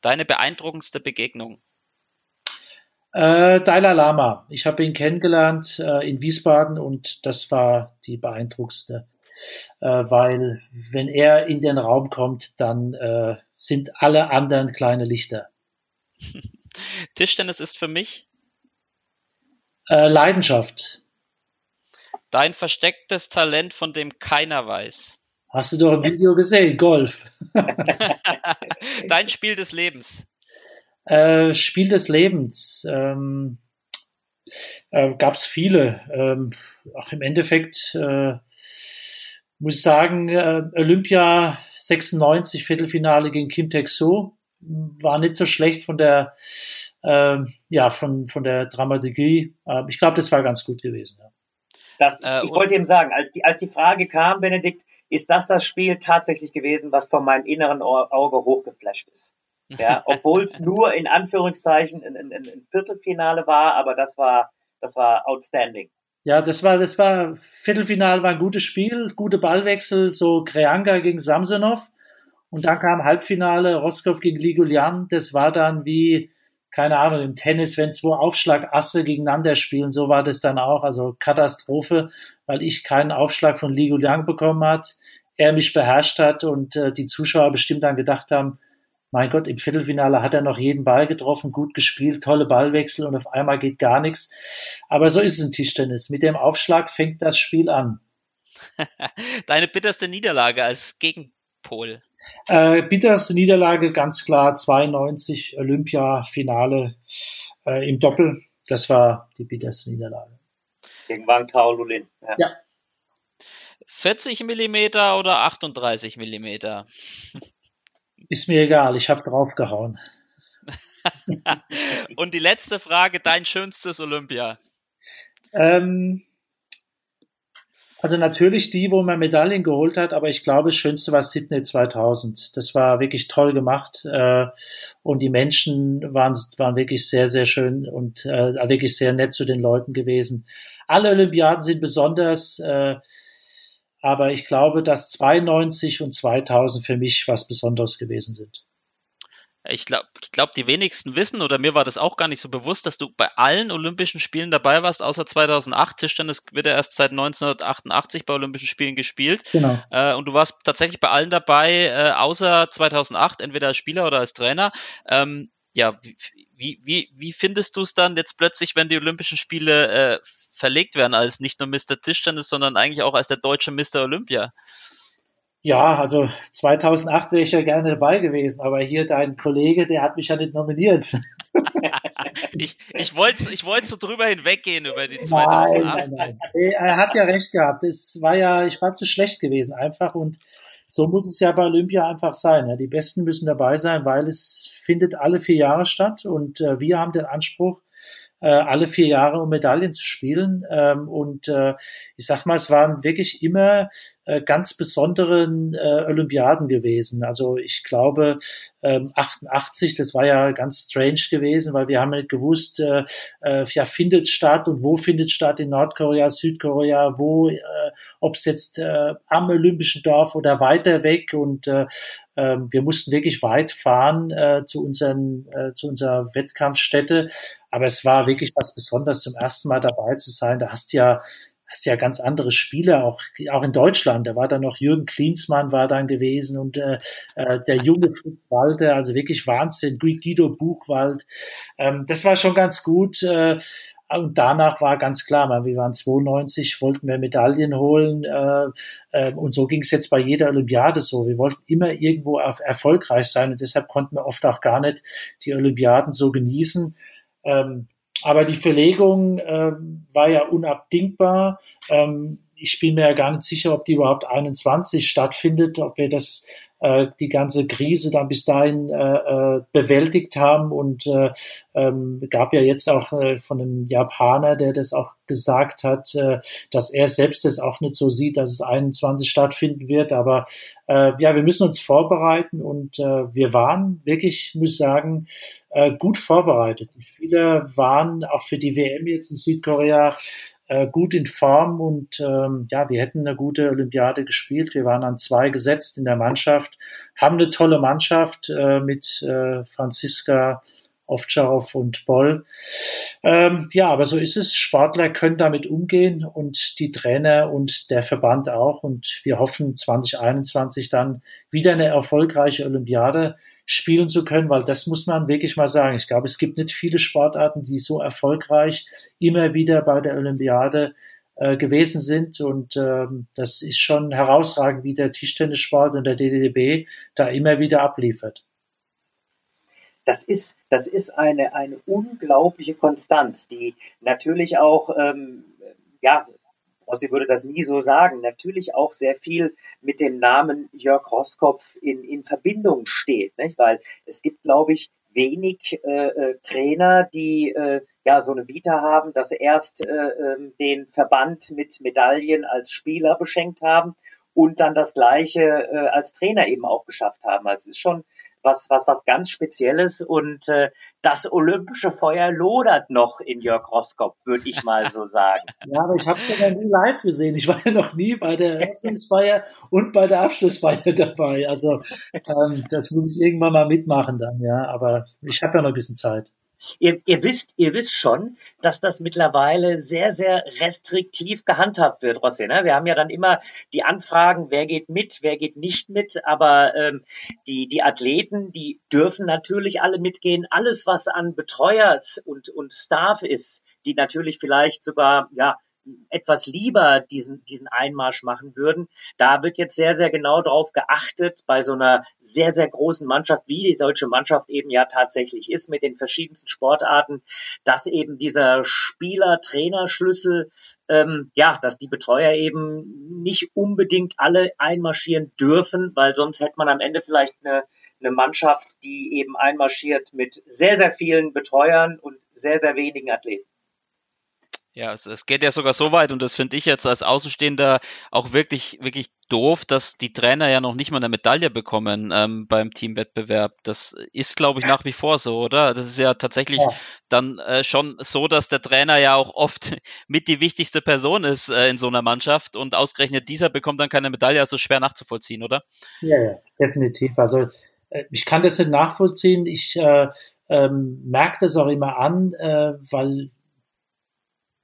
Deine beeindruckendste Begegnung? Äh, Dalai Lama. Ich habe ihn kennengelernt äh, in Wiesbaden und das war die beeindruckendste. Äh, weil wenn er in den Raum kommt, dann äh, sind alle anderen kleine Lichter. Tischtennis ist für mich Äh, Leidenschaft. dein verstecktes Talent, von dem keiner weiß. Hast du doch ein Video gesehen, Golf. dein Spiel des Lebens. Äh, Spiel des Lebens. Ähm, äh, Gab es viele. Ähm, auch im Endeffekt äh, muss ich sagen, äh, Olympia 96 Viertelfinale gegen Kim Taek-soo war nicht so schlecht von der ähm, ja von von der Dramaturgie. Äh, ich glaube, das war ganz gut gewesen. Ja. Das, Äh, ich wollte eben sagen, als die, als die Frage kam, Benedikt, ist das das Spiel tatsächlich gewesen, was von meinem inneren Au- Auge hochgeflasht ist. Ja, obwohl es nur in Anführungszeichen ein, Viertelfinale war, aber das war, das war outstanding. Ja, das war, das war, Viertelfinale war ein gutes Spiel, gute Ballwechsel, so Kreanga gegen Samsonov. Und dann kam Halbfinale, Roskov gegen Liguljan. Das war dann wie, keine Ahnung, im Tennis, wenn zwei Aufschlagasse gegeneinander spielen, so war das dann auch. Also Katastrophe, weil ich keinen Aufschlag von Liguljan bekommen hat, er mich beherrscht hat und äh, die Zuschauer bestimmt dann gedacht haben, mein Gott, im Viertelfinale hat er noch jeden Ball getroffen, gut gespielt, tolle Ballwechsel und auf einmal geht gar nichts. Aber so ist es im Tischtennis. Mit dem Aufschlag fängt das Spiel an. Deine bitterste Niederlage als Gegenpol. Äh, bitterste Niederlage, ganz klar, 92 Olympia-Finale äh, im Doppel. Das war die bitterste Niederlage. Gegen Wang Tao Lulin. Ja. Ja. 40 Millimeter oder 38 Millimeter? Ist mir egal, ich habe draufgehauen. Und die letzte Frage, dein schönstes Olympia. Ähm, also natürlich die, wo man Medaillen geholt hat, aber ich glaube, das Schönste war Sydney 2000. Das war wirklich toll gemacht äh, und die Menschen waren, waren wirklich sehr, sehr schön und äh, wirklich sehr nett zu den Leuten gewesen. Alle Olympiaden sind besonders, äh, aber ich glaube, dass 92 und 2000 für mich was Besonderes gewesen sind. Ich glaube, ich glaub, die wenigsten wissen, oder mir war das auch gar nicht so bewusst, dass du bei allen Olympischen Spielen dabei warst, außer 2008. Tischtennis wird ja erst seit 1988 bei Olympischen Spielen gespielt. Genau. Äh, und du warst tatsächlich bei allen dabei, äh, außer 2008, entweder als Spieler oder als Trainer. Ähm, ja, wie, wie, wie findest du es dann jetzt plötzlich, wenn die Olympischen Spiele äh, verlegt werden, als nicht nur Mr. Tischtennis, sondern eigentlich auch als der deutsche Mr. Olympia? Ja, also 2008 wäre ich ja gerne dabei gewesen, aber hier dein Kollege, der hat mich ja nicht nominiert. Ich, ich wollte ich wollte so drüber hinweggehen über die Nein, 2008. nein, nein. Nee, Er hat ja recht gehabt. Es war ja, ich war zu schlecht gewesen einfach und so muss es ja bei Olympia einfach sein. Ja. Die Besten müssen dabei sein, weil es findet alle vier Jahre statt und äh, wir haben den Anspruch, äh, alle vier Jahre um Medaillen zu spielen. Ähm, und äh, ich sag mal, es waren wirklich immer äh, ganz besonderen äh, Olympiaden gewesen. Also ich glaube, ähm, 88, das war ja ganz strange gewesen, weil wir haben nicht gewusst, äh, äh, ja, findet statt und wo findet statt in Nordkorea, Südkorea, wo, äh, ob es jetzt äh, am Olympischen Dorf oder weiter weg und äh, ähm, wir mussten wirklich weit fahren äh, zu, unseren, äh, zu unserer Wettkampfstätte. Aber es war wirklich was Besonderes, zum ersten Mal dabei zu sein. Da hast du ja hast ja ganz andere Spieler, auch, auch in Deutschland. Da war dann noch Jürgen Klinsmann war dann gewesen und äh, äh, der junge Fritz Walter, also wirklich Wahnsinn, Guido Buchwald. Ähm, das war schon ganz gut. Äh, und danach war ganz klar, wir waren 92, wollten wir Medaillen holen äh, äh, und so ging es jetzt bei jeder Olympiade so. Wir wollten immer irgendwo erfolgreich sein und deshalb konnten wir oft auch gar nicht die Olympiaden so genießen. Ähm, aber die Verlegung äh, war ja unabdingbar. Ähm, ich bin mir ja gar nicht sicher, ob die überhaupt 21 stattfindet, ob wir das äh, die ganze Krise dann bis dahin äh, äh, bewältigt haben. Und äh, ähm, gab ja jetzt auch äh, von einem Japaner, der das auch gesagt hat, äh, dass er selbst das auch nicht so sieht, dass es 21 stattfinden wird. Aber äh, ja, wir müssen uns vorbereiten und äh, wir waren wirklich, muss sagen, äh, gut vorbereitet. Spieler waren auch für die WM jetzt in Südkorea äh, gut in Form und ähm, ja, wir hätten eine gute Olympiade gespielt. Wir waren an zwei gesetzt in der Mannschaft, haben eine tolle Mannschaft äh, mit äh, Franziska Ovtcharov und Boll. Ähm, ja, aber so ist es. Sportler können damit umgehen und die Trainer und der Verband auch. Und wir hoffen 2021 dann wieder eine erfolgreiche Olympiade spielen zu können, weil das muss man wirklich mal sagen. Ich glaube, es gibt nicht viele Sportarten, die so erfolgreich immer wieder bei der Olympiade äh, gewesen sind. Und ähm, das ist schon herausragend, wie der Tischtennissport und der DDB da immer wieder abliefert. Das ist, das ist eine, eine unglaubliche Konstanz, die natürlich auch ähm, ja, Rossi würde das nie so sagen, natürlich auch sehr viel mit dem Namen Jörg Roskopf in, in Verbindung steht, nicht? weil es gibt, glaube ich, wenig äh, äh, Trainer, die äh, ja so eine Vita haben, dass sie erst äh, ähm, den Verband mit Medaillen als Spieler beschenkt haben und dann das Gleiche äh, als Trainer eben auch geschafft haben. Also es ist schon was, was, was ganz Spezielles und äh, das olympische Feuer lodert noch in Jörg Roskopf, würde ich mal so sagen. Ja, aber ich habe es ja nie live gesehen. Ich war ja noch nie bei der Eröffnungsfeier und bei der Abschlussfeier dabei. Also ähm, das muss ich irgendwann mal mitmachen dann, ja. Aber ich habe ja noch ein bisschen Zeit. Ihr, ihr wisst, ihr wisst schon, dass das mittlerweile sehr, sehr restriktiv gehandhabt wird, Rossi. Ne? Wir haben ja dann immer die Anfragen, wer geht mit, wer geht nicht mit, aber ähm, die, die Athleten, die dürfen natürlich alle mitgehen. Alles, was an Betreuer und, und Staff ist, die natürlich vielleicht sogar ja etwas lieber diesen, diesen Einmarsch machen würden. Da wird jetzt sehr, sehr genau darauf geachtet, bei so einer sehr, sehr großen Mannschaft, wie die deutsche Mannschaft eben ja tatsächlich ist, mit den verschiedensten Sportarten, dass eben dieser Spieler-Trainer-Schlüssel ähm, ja, dass die Betreuer eben nicht unbedingt alle einmarschieren dürfen, weil sonst hätte man am Ende vielleicht eine, eine Mannschaft, die eben einmarschiert mit sehr, sehr vielen Betreuern und sehr, sehr wenigen Athleten. Ja, es, es geht ja sogar so weit und das finde ich jetzt als Außenstehender auch wirklich, wirklich doof, dass die Trainer ja noch nicht mal eine Medaille bekommen ähm, beim Teamwettbewerb. Das ist, glaube ich, nach wie vor so, oder? Das ist ja tatsächlich ja. dann äh, schon so, dass der Trainer ja auch oft mit die wichtigste Person ist äh, in so einer Mannschaft und ausgerechnet dieser bekommt dann keine Medaille, also schwer nachzuvollziehen, oder? Ja, ja definitiv. Also äh, ich kann das nicht nachvollziehen. Ich äh, ähm, merke das auch immer an, äh, weil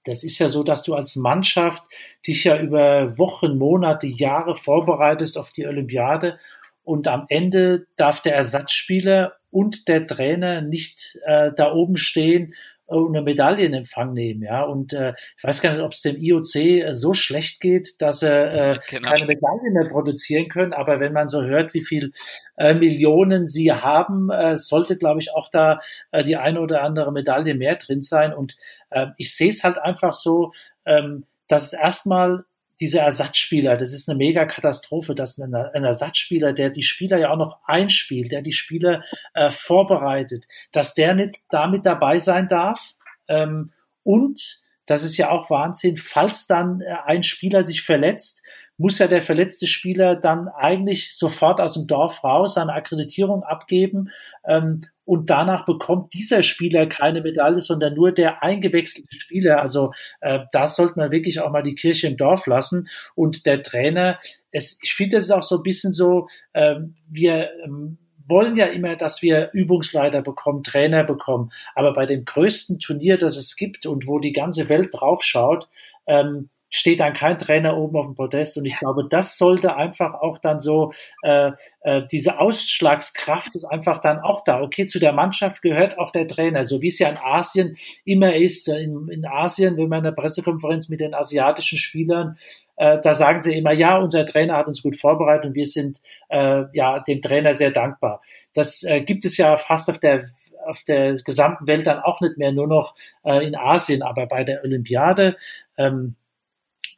das ist ja so, dass du als Mannschaft dich ja über Wochen, Monate, Jahre vorbereitest auf die Olympiade und am Ende darf der Ersatzspieler und der Trainer nicht äh, da oben stehen und eine Medaille in Empfang nehmen, ja. Und äh, ich weiß gar nicht, ob es dem IOC äh, so schlecht geht, dass er äh, genau. keine Medaille mehr produzieren können. Aber wenn man so hört, wie viel äh, Millionen sie haben, äh, sollte, glaube ich, auch da äh, die eine oder andere Medaille mehr drin sein. Und äh, ich sehe es halt einfach so, ähm, dass es erstmal dieser Ersatzspieler, das ist eine mega Katastrophe, dass ein, ein, Ersatzspieler, der die Spieler ja auch noch einspielt, der die Spieler äh, vorbereitet, dass der nicht damit dabei sein darf. Ähm, und das ist ja auch Wahnsinn, falls dann äh, ein Spieler sich verletzt, muss ja der verletzte Spieler dann eigentlich sofort aus dem Dorf raus, seine Akkreditierung abgeben ähm, und danach bekommt dieser Spieler keine Medaille, sondern nur der eingewechselte Spieler. Also äh, da sollte man wirklich auch mal die Kirche im Dorf lassen. Und der Trainer, es, ich finde, es ist auch so ein bisschen so, äh, wir ähm, wollen ja immer, dass wir Übungsleiter bekommen, Trainer bekommen. Aber bei dem größten Turnier, das es gibt und wo die ganze Welt draufschaut, ähm, steht dann kein Trainer oben auf dem Podest. Und ich glaube, das sollte einfach auch dann so, äh, äh, diese Ausschlagskraft ist einfach dann auch da. Okay, zu der Mannschaft gehört auch der Trainer, so wie es ja in Asien immer ist. In, in Asien, wenn man in der Pressekonferenz mit den asiatischen Spielern äh, da sagen sie immer, ja, unser Trainer hat uns gut vorbereitet und wir sind äh, ja dem Trainer sehr dankbar. Das äh, gibt es ja fast auf der auf der gesamten Welt dann auch nicht mehr, nur noch äh, in Asien, aber bei der Olympiade ähm,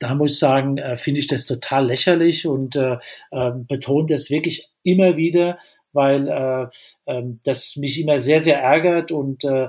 da muss ich sagen, äh, finde ich das total lächerlich und äh, äh, betont das wirklich immer wieder, weil äh, äh, das mich immer sehr, sehr ärgert und äh,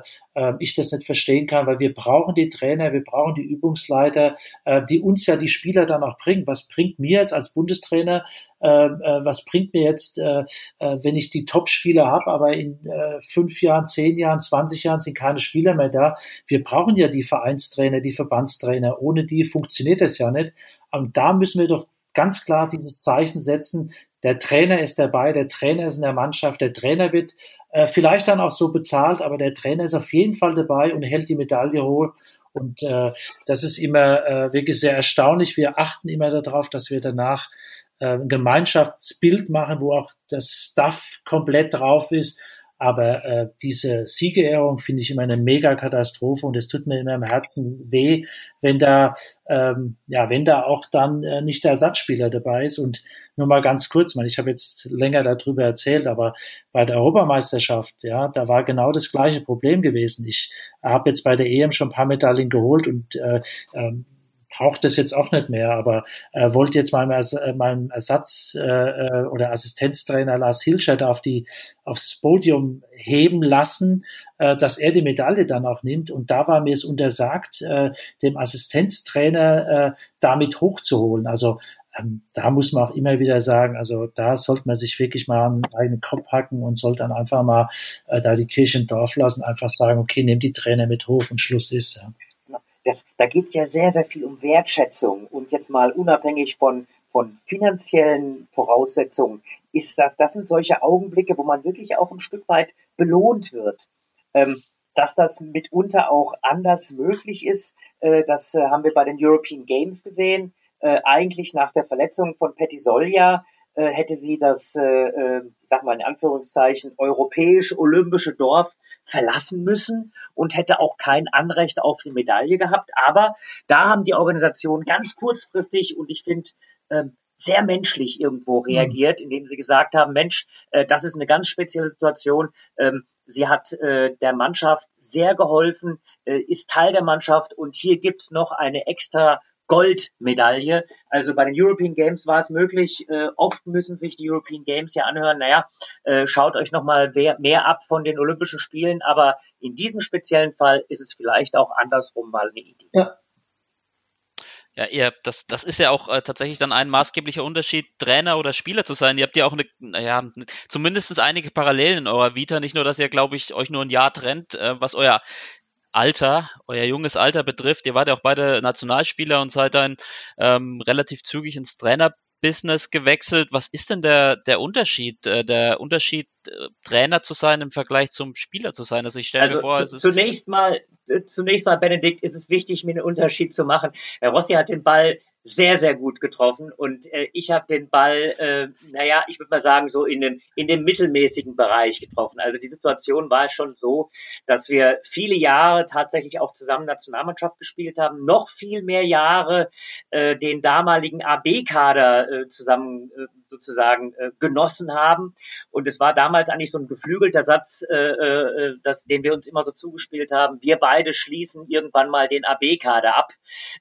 ich das nicht verstehen kann, weil wir brauchen die Trainer, wir brauchen die Übungsleiter, äh, die uns ja die Spieler dann auch bringen. Was bringt mir jetzt als Bundestrainer, äh, äh, was bringt mir jetzt, äh, wenn ich die Top-Spieler habe, aber in fünf Jahren, zehn Jahren, zwanzig Jahren sind keine Spieler mehr da. Wir brauchen ja die Vereinstrainer, die Verbandstrainer. Ohne die funktioniert das ja nicht. Und da müssen wir doch ganz klar dieses Zeichen setzen, der Trainer ist dabei, der Trainer ist in der Mannschaft, der Trainer wird äh, vielleicht dann auch so bezahlt, aber der Trainer ist auf jeden Fall dabei und hält die Medaille hoch. Und äh, das ist immer äh, wirklich sehr erstaunlich. Wir achten immer darauf, dass wir danach äh, ein Gemeinschaftsbild machen, wo auch das Stuff komplett drauf ist aber äh, diese Siegerehrung finde ich immer eine Mega-Katastrophe und es tut mir immer im Herzen weh, wenn da, ähm, ja, wenn da auch dann äh, nicht der Ersatzspieler dabei ist. Und nur mal ganz kurz, man, ich habe jetzt länger darüber erzählt, aber bei der Europameisterschaft, ja, da war genau das gleiche Problem gewesen. Ich habe jetzt bei der EM schon ein paar Medaillen geholt und äh, ähm, braucht das jetzt auch nicht mehr, aber äh, wollte jetzt mal äh, meinen Ersatz äh, äh, oder Assistenztrainer Lars Hilscher auf die aufs Podium heben lassen, äh, dass er die Medaille dann auch nimmt. Und da war mir es untersagt, äh, dem Assistenztrainer äh, damit hochzuholen. Also ähm, da muss man auch immer wieder sagen, also da sollte man sich wirklich mal einen eigenen Kopf hacken und sollte dann einfach mal äh, da die Kirche im Dorf lassen, einfach sagen, okay, nimm die Trainer mit hoch und Schluss ist. Ja das, da geht es ja sehr, sehr viel um Wertschätzung und jetzt mal unabhängig von, von finanziellen Voraussetzungen, ist das, das sind solche Augenblicke, wo man wirklich auch ein Stück weit belohnt wird. Ähm, dass das mitunter auch anders möglich ist, äh, das äh, haben wir bei den European Games gesehen. Äh, eigentlich nach der Verletzung von Petty Solja äh, hätte sie das, äh, äh, sag mal in Anführungszeichen, europäisch-olympische Dorf verlassen müssen und hätte auch kein Anrecht auf die Medaille gehabt. Aber da haben die Organisationen ganz kurzfristig und ich finde ähm, sehr menschlich irgendwo mhm. reagiert, indem sie gesagt haben, Mensch, äh, das ist eine ganz spezielle Situation. Ähm, sie hat äh, der Mannschaft sehr geholfen, äh, ist Teil der Mannschaft und hier gibt's noch eine extra Goldmedaille. Also bei den European Games war es möglich. Äh, oft müssen sich die European Games ja anhören, naja, äh, schaut euch nochmal mehr, mehr ab von den Olympischen Spielen. Aber in diesem speziellen Fall ist es vielleicht auch andersrum mal eine Idee. Ja. Ja, ihr, das, das ist ja auch äh, tatsächlich dann ein maßgeblicher Unterschied, Trainer oder Spieler zu sein. Ihr habt ja auch eine, naja, zumindest einige Parallelen in eurer Vita. Nicht nur, dass ihr, glaube ich, euch nur ein Jahr trennt, äh, was euer Alter, euer junges Alter betrifft. Ihr wart ja auch beide Nationalspieler und seid dann ähm, relativ zügig ins Trainerbusiness gewechselt. Was ist denn der, der Unterschied, äh, der Unterschied, äh, Trainer zu sein im Vergleich zum Spieler zu sein? Also ich stelle also mir vor, zu, zunächst mal, äh, zunächst mal, Benedikt, ist es wichtig, mir einen Unterschied zu machen. Herr Rossi hat den Ball sehr, sehr gut getroffen. Und äh, ich habe den Ball, äh, naja, ich würde mal sagen, so in den, in den mittelmäßigen Bereich getroffen. Also die Situation war schon so, dass wir viele Jahre tatsächlich auch zusammen Nationalmannschaft gespielt haben, noch viel mehr Jahre äh, den damaligen AB-Kader äh, zusammen äh, sozusagen äh, genossen haben. Und es war damals eigentlich so ein geflügelter Satz, äh, äh, das, den wir uns immer so zugespielt haben. Wir beide schließen irgendwann mal den AB-Kader ab.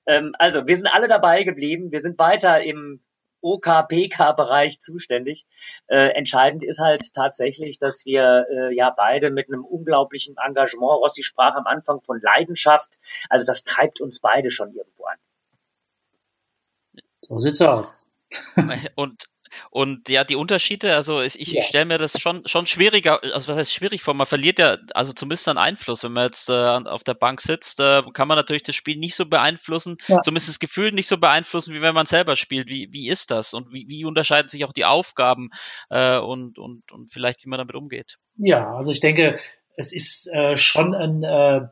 Ähm, also wir sind alle dabei geblieben. Wir sind weiter im OKPK-Bereich zuständig. Äh, entscheidend ist halt tatsächlich, dass wir äh, ja beide mit einem unglaublichen Engagement, Rossi sprach am Anfang von Leidenschaft, also das treibt uns beide schon irgendwo an. So sieht's aus. Und und ja, die Unterschiede, also ich, ja. ich stelle mir das schon, schon schwieriger, also was heißt schwierig vor? Man verliert ja, also zumindest einen Einfluss. Wenn man jetzt äh, auf der Bank sitzt, äh, kann man natürlich das Spiel nicht so beeinflussen, ja. zumindest das Gefühl nicht so beeinflussen, wie wenn man selber spielt. Wie, wie ist das? Und wie, wie unterscheiden sich auch die Aufgaben äh, und, und, und vielleicht, wie man damit umgeht? Ja, also ich denke, es ist äh, schon ein, äh,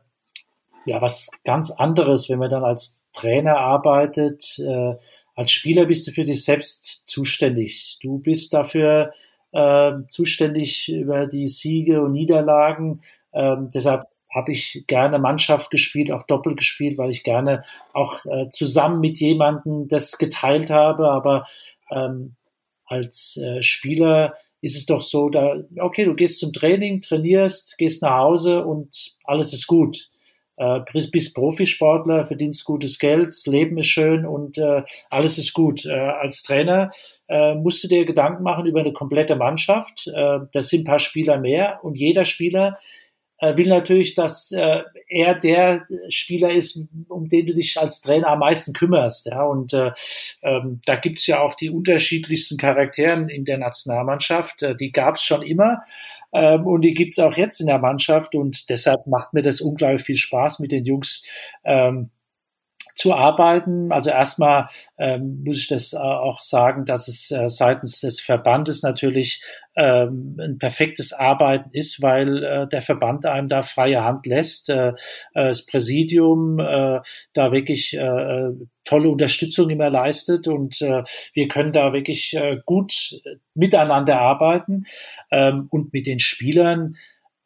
ja, was ganz anderes, wenn man dann als Trainer arbeitet. Äh, als Spieler bist du für dich selbst zuständig. Du bist dafür äh, zuständig über die Siege und Niederlagen. Ähm, deshalb habe ich gerne Mannschaft gespielt, auch doppelt gespielt, weil ich gerne auch äh, zusammen mit jemandem das geteilt habe. Aber ähm, als äh, Spieler ist es doch so, da, okay, du gehst zum Training, trainierst, gehst nach Hause und alles ist gut. Äh, bist Profisportler, verdienst gutes Geld, das Leben ist schön und äh, alles ist gut. Äh, als Trainer äh, musst du dir Gedanken machen über eine komplette Mannschaft. Äh, das sind ein paar Spieler mehr und jeder Spieler äh, will natürlich, dass äh, er der Spieler ist, um den du dich als Trainer am meisten kümmerst. Ja? Und äh, ähm, da gibt's ja auch die unterschiedlichsten Charakteren in der Nationalmannschaft. Äh, die gab's schon immer. Ähm, und die gibt's auch jetzt in der Mannschaft. Und deshalb macht mir das unglaublich viel Spaß mit den Jungs. Ähm, zu arbeiten. Also erstmal ähm, muss ich das äh, auch sagen, dass es äh, seitens des Verbandes natürlich ähm, ein perfektes Arbeiten ist, weil äh, der Verband einem da freie Hand lässt. Äh, äh das Präsidium äh, da wirklich äh, tolle Unterstützung immer leistet und äh, wir können da wirklich äh, gut miteinander arbeiten ähm, und mit den Spielern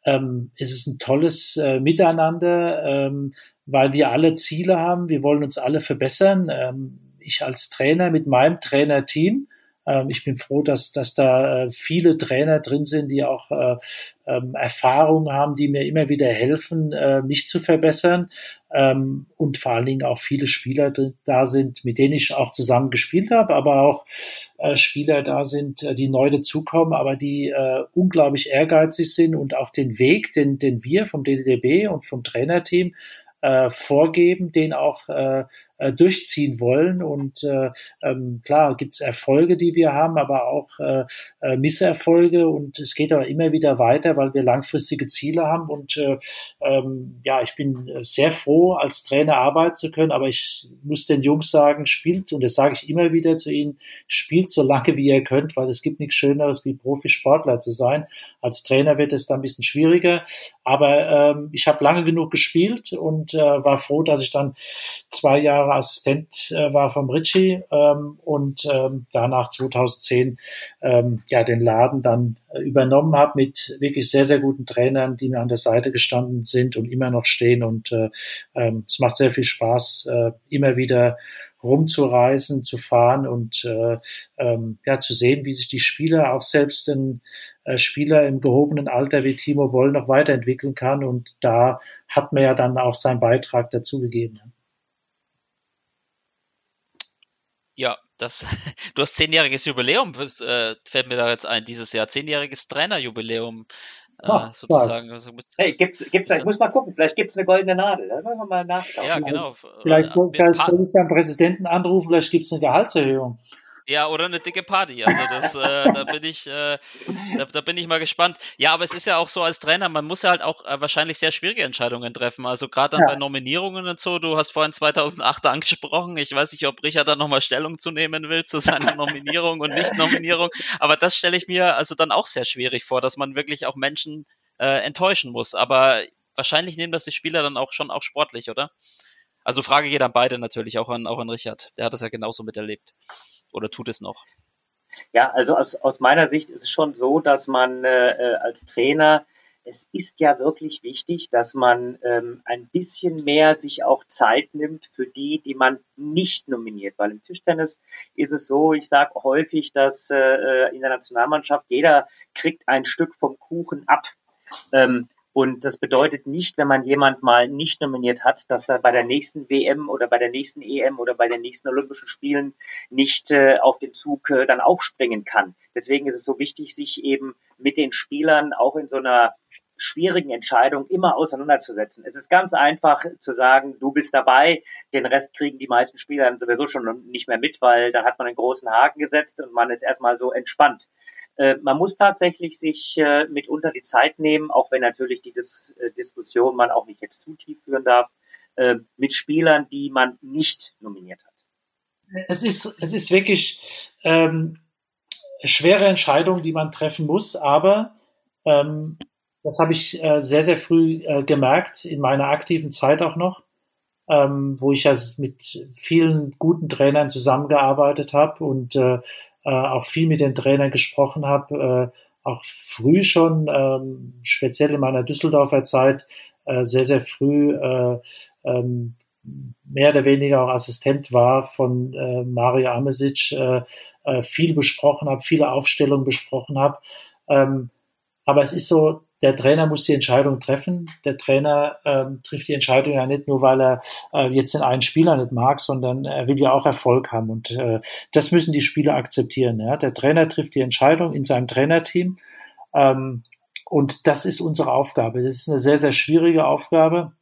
ähm, ist es ein tolles äh, Miteinander. Ähm, weil wir alle Ziele haben. Wir wollen uns alle verbessern. Ähm, ich als Trainer mit meinem Trainerteam. Ähm, ich bin froh, dass, dass da äh, viele Trainer drin sind, die auch äh, ähm, Erfahrungen haben, die mir immer wieder helfen, äh, mich zu verbessern. Ähm, und vor allen Dingen auch viele Spieler da sind, mit denen ich auch zusammen gespielt habe, aber auch Spieler da sind, die neu dazukommen, aber die unglaublich ehrgeizig sind und auch den Weg, den, den wir vom DDDB und vom Trainerteam vorgeben, den auch äh, durchziehen wollen. Und äh, ähm, klar gibt's Erfolge, die wir haben, aber auch äh, äh, Misserfolge. Und es geht aber immer wieder weiter, weil wir langfristige Ziele haben. Und äh, ähm, ja, ich bin sehr froh, als Trainer arbeiten zu können. Aber ich muss den Jungs sagen, spielt, und das sage ich immer wieder zu ihnen, spielt so lange wie ihr könnt, weil es gibt nichts Schöneres, wie Profisportler zu sein. Als Trainer wird es da ein bisschen schwieriger. Aber ähm, ich habe lange genug gespielt und äh, war froh, dass ich dann zwei Jahre Jahre Assistent äh, war vom Ritchie ähm, und ähm, danach 2010 ähm, ja den Laden dann äh, übernommen habe mit wirklich sehr, sehr guten Trainern, die mir an der Seite gestanden sind und immer noch stehen. Und äh, ähm, es macht sehr viel Spaß, äh, immer wieder rumzureisen, zu fahren und äh, ähm, ja zu sehen, wie sich die Spieler, auch selbst ein äh, Spieler im gehobenen Alter wie Timo Boll noch weiterentwickeln kann. Und da hat man ja dann auch seinen Beitrag dazu gegeben. Ja, das, du hast zehnjähriges Jubiläum, das, äh, fällt mir da jetzt ein, dieses Jahr. Zehnjähriges Trainerjubiläum. Äh, sozusagen. Also, hey, gibt's, gibt's, ich muss mal gucken, vielleicht gibt's eine goldene Nadel. Da wollen wir mal nachschauen. Ja, genau. Vielleicht, soll, vielleicht soll ich beim Präsidenten anrufen, vielleicht gibt's eine Gehaltserhöhung. Ja, oder eine dicke Party. Also das, äh, da bin ich, äh, da, da bin ich mal gespannt. Ja, aber es ist ja auch so als Trainer, man muss ja halt auch äh, wahrscheinlich sehr schwierige Entscheidungen treffen. Also gerade dann ja. bei Nominierungen und so. Du hast vorhin 2008 angesprochen. Ich weiß nicht, ob Richard da nochmal Stellung zu nehmen will zu seiner Nominierung und Nicht-Nominierung. Aber das stelle ich mir also dann auch sehr schwierig vor, dass man wirklich auch Menschen äh, enttäuschen muss. Aber wahrscheinlich nehmen das die Spieler dann auch schon auch sportlich, oder? Also Frage geht an beide natürlich, auch an, auch an Richard. Der hat das ja genauso miterlebt oder tut es noch? Ja, also aus, aus meiner Sicht ist es schon so, dass man äh, äh, als Trainer, es ist ja wirklich wichtig, dass man ähm, ein bisschen mehr sich auch Zeit nimmt für die, die man nicht nominiert. Weil im Tischtennis ist es so, ich sage häufig, dass äh, äh, in der Nationalmannschaft jeder kriegt ein Stück vom Kuchen ab. Ähm, und das bedeutet nicht, wenn man jemand mal nicht nominiert hat, dass er bei der nächsten WM oder bei der nächsten EM oder bei den nächsten Olympischen Spielen nicht äh, auf den Zug äh, dann aufspringen kann. Deswegen ist es so wichtig, sich eben mit den Spielern auch in so einer schwierigen Entscheidung immer auseinanderzusetzen. Es ist ganz einfach zu sagen, du bist dabei, den Rest kriegen die meisten Spieler sowieso schon nicht mehr mit, weil dann hat man einen großen Haken gesetzt und man ist erstmal so entspannt. Äh, man muss tatsächlich sich äh, mitunter die Zeit nehmen, auch wenn natürlich die Dis äh, Diskussion man auch nicht jetzt zu tief führen darf, äh, mit Spielern, die man nicht nominiert hat. Es ist, es ist wirklich ähm, schwere Entscheidung, die man treffen muss, aber ähm, das habe ich äh, sehr, sehr früh äh, gemerkt, in meiner aktiven Zeit auch noch. ähm, wo ich ja mit vielen guten Trainern zusammengearbeitet habe und äh, auch viel mit den Trainern gesprochen habe, äh, auch früh schon, ähm, speziell in meiner Düsseldorfer Zeit, äh, sehr, sehr früh äh, ähm, mehr oder weniger auch Assistent war von äh, Mario Amesic, äh, äh, viel besprochen habe, viele Aufstellungen besprochen habe. Ähm, aber es ist so, der Trainer muss die Entscheidung treffen. Der Trainer ähm, trifft die Entscheidung ja nicht nur, weil er äh, jetzt den einen Spieler nicht mag, sondern er will ja auch Erfolg haben. Und äh, das müssen die Spieler akzeptieren. Ja? Der Trainer trifft die Entscheidung in seinem Trainerteam. Ähm, und das ist unsere Aufgabe. Das ist eine sehr, sehr schwierige Aufgabe.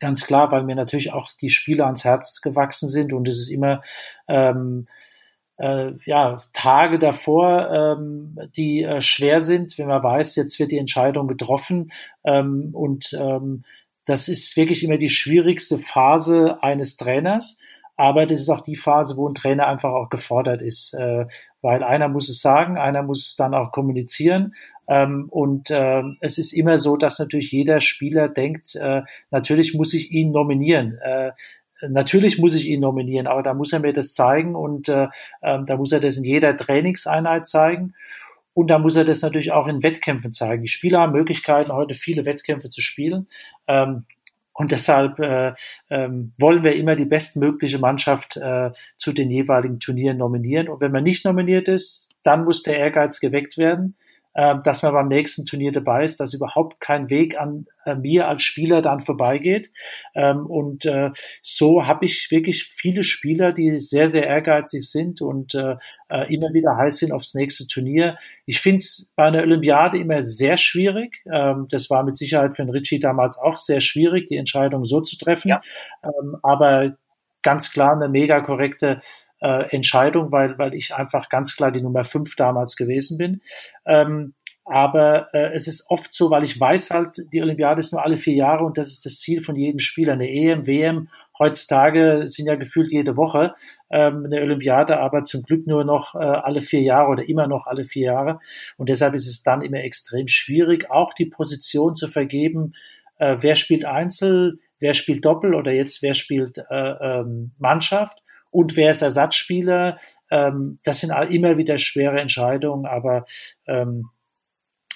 Ganz klar, weil mir natürlich auch die Spieler ans Herz gewachsen sind und es ist immer ähm, äh, ja, Tage davor, ähm, die äh, schwer sind, wenn man weiß, jetzt wird die Entscheidung getroffen. Ähm, und ähm, das ist wirklich immer die schwierigste Phase eines Trainers. Aber das ist auch die Phase, wo ein Trainer einfach auch gefordert ist, äh, weil einer muss es sagen, einer muss es dann auch kommunizieren. Ähm, und äh, es ist immer so, dass natürlich jeder Spieler denkt, äh, natürlich muss ich ihn nominieren. Äh, Natürlich muss ich ihn nominieren, aber da muss er mir das zeigen und äh, äh, da muss er das in jeder Trainingseinheit zeigen. Und da muss er das natürlich auch in Wettkämpfen zeigen. Die Spieler haben Möglichkeiten, heute viele Wettkämpfe zu spielen. Ähm, und deshalb äh, ähm, wollen wir immer die bestmögliche Mannschaft äh, zu den jeweiligen Turnieren nominieren. Und wenn man nicht nominiert ist, dann muss der Ehrgeiz geweckt werden dass man beim nächsten Turnier dabei ist, dass überhaupt kein Weg an äh, mir als Spieler dann vorbeigeht. Ähm, und äh, so habe ich wirklich viele Spieler, die sehr, sehr ehrgeizig sind und äh, immer wieder heiß sind aufs nächste Turnier. Ich finde es bei einer Olympiade immer sehr schwierig. Ähm, das war mit Sicherheit für den Ritchie damals auch sehr schwierig, die Entscheidung so zu treffen. Ja. Ähm, aber ganz klar eine mega korrekte äh, Entscheidung, weil, weil ich einfach ganz klar die Nummer fünf damals gewesen bin. Ähm, aber äh, es ist oft so, weil ich weiß halt, die Olympiade ist nur alle vier Jahre und das ist das Ziel von jedem Spieler. Eine EM, WM, heutzutage sind ja gefühlt jede Woche ähm, eine Olympiade, aber zum Glück nur noch äh, alle vier Jahre oder immer noch alle vier Jahre. Und deshalb ist es dann immer extrem schwierig, auch die Position zu vergeben, äh, wer spielt Einzel, wer spielt Doppel oder jetzt wer spielt äh, ähm, Mannschaft und wer ist Ersatzspieler. Ähm, das sind immer wieder schwere Entscheidungen, aber ähm,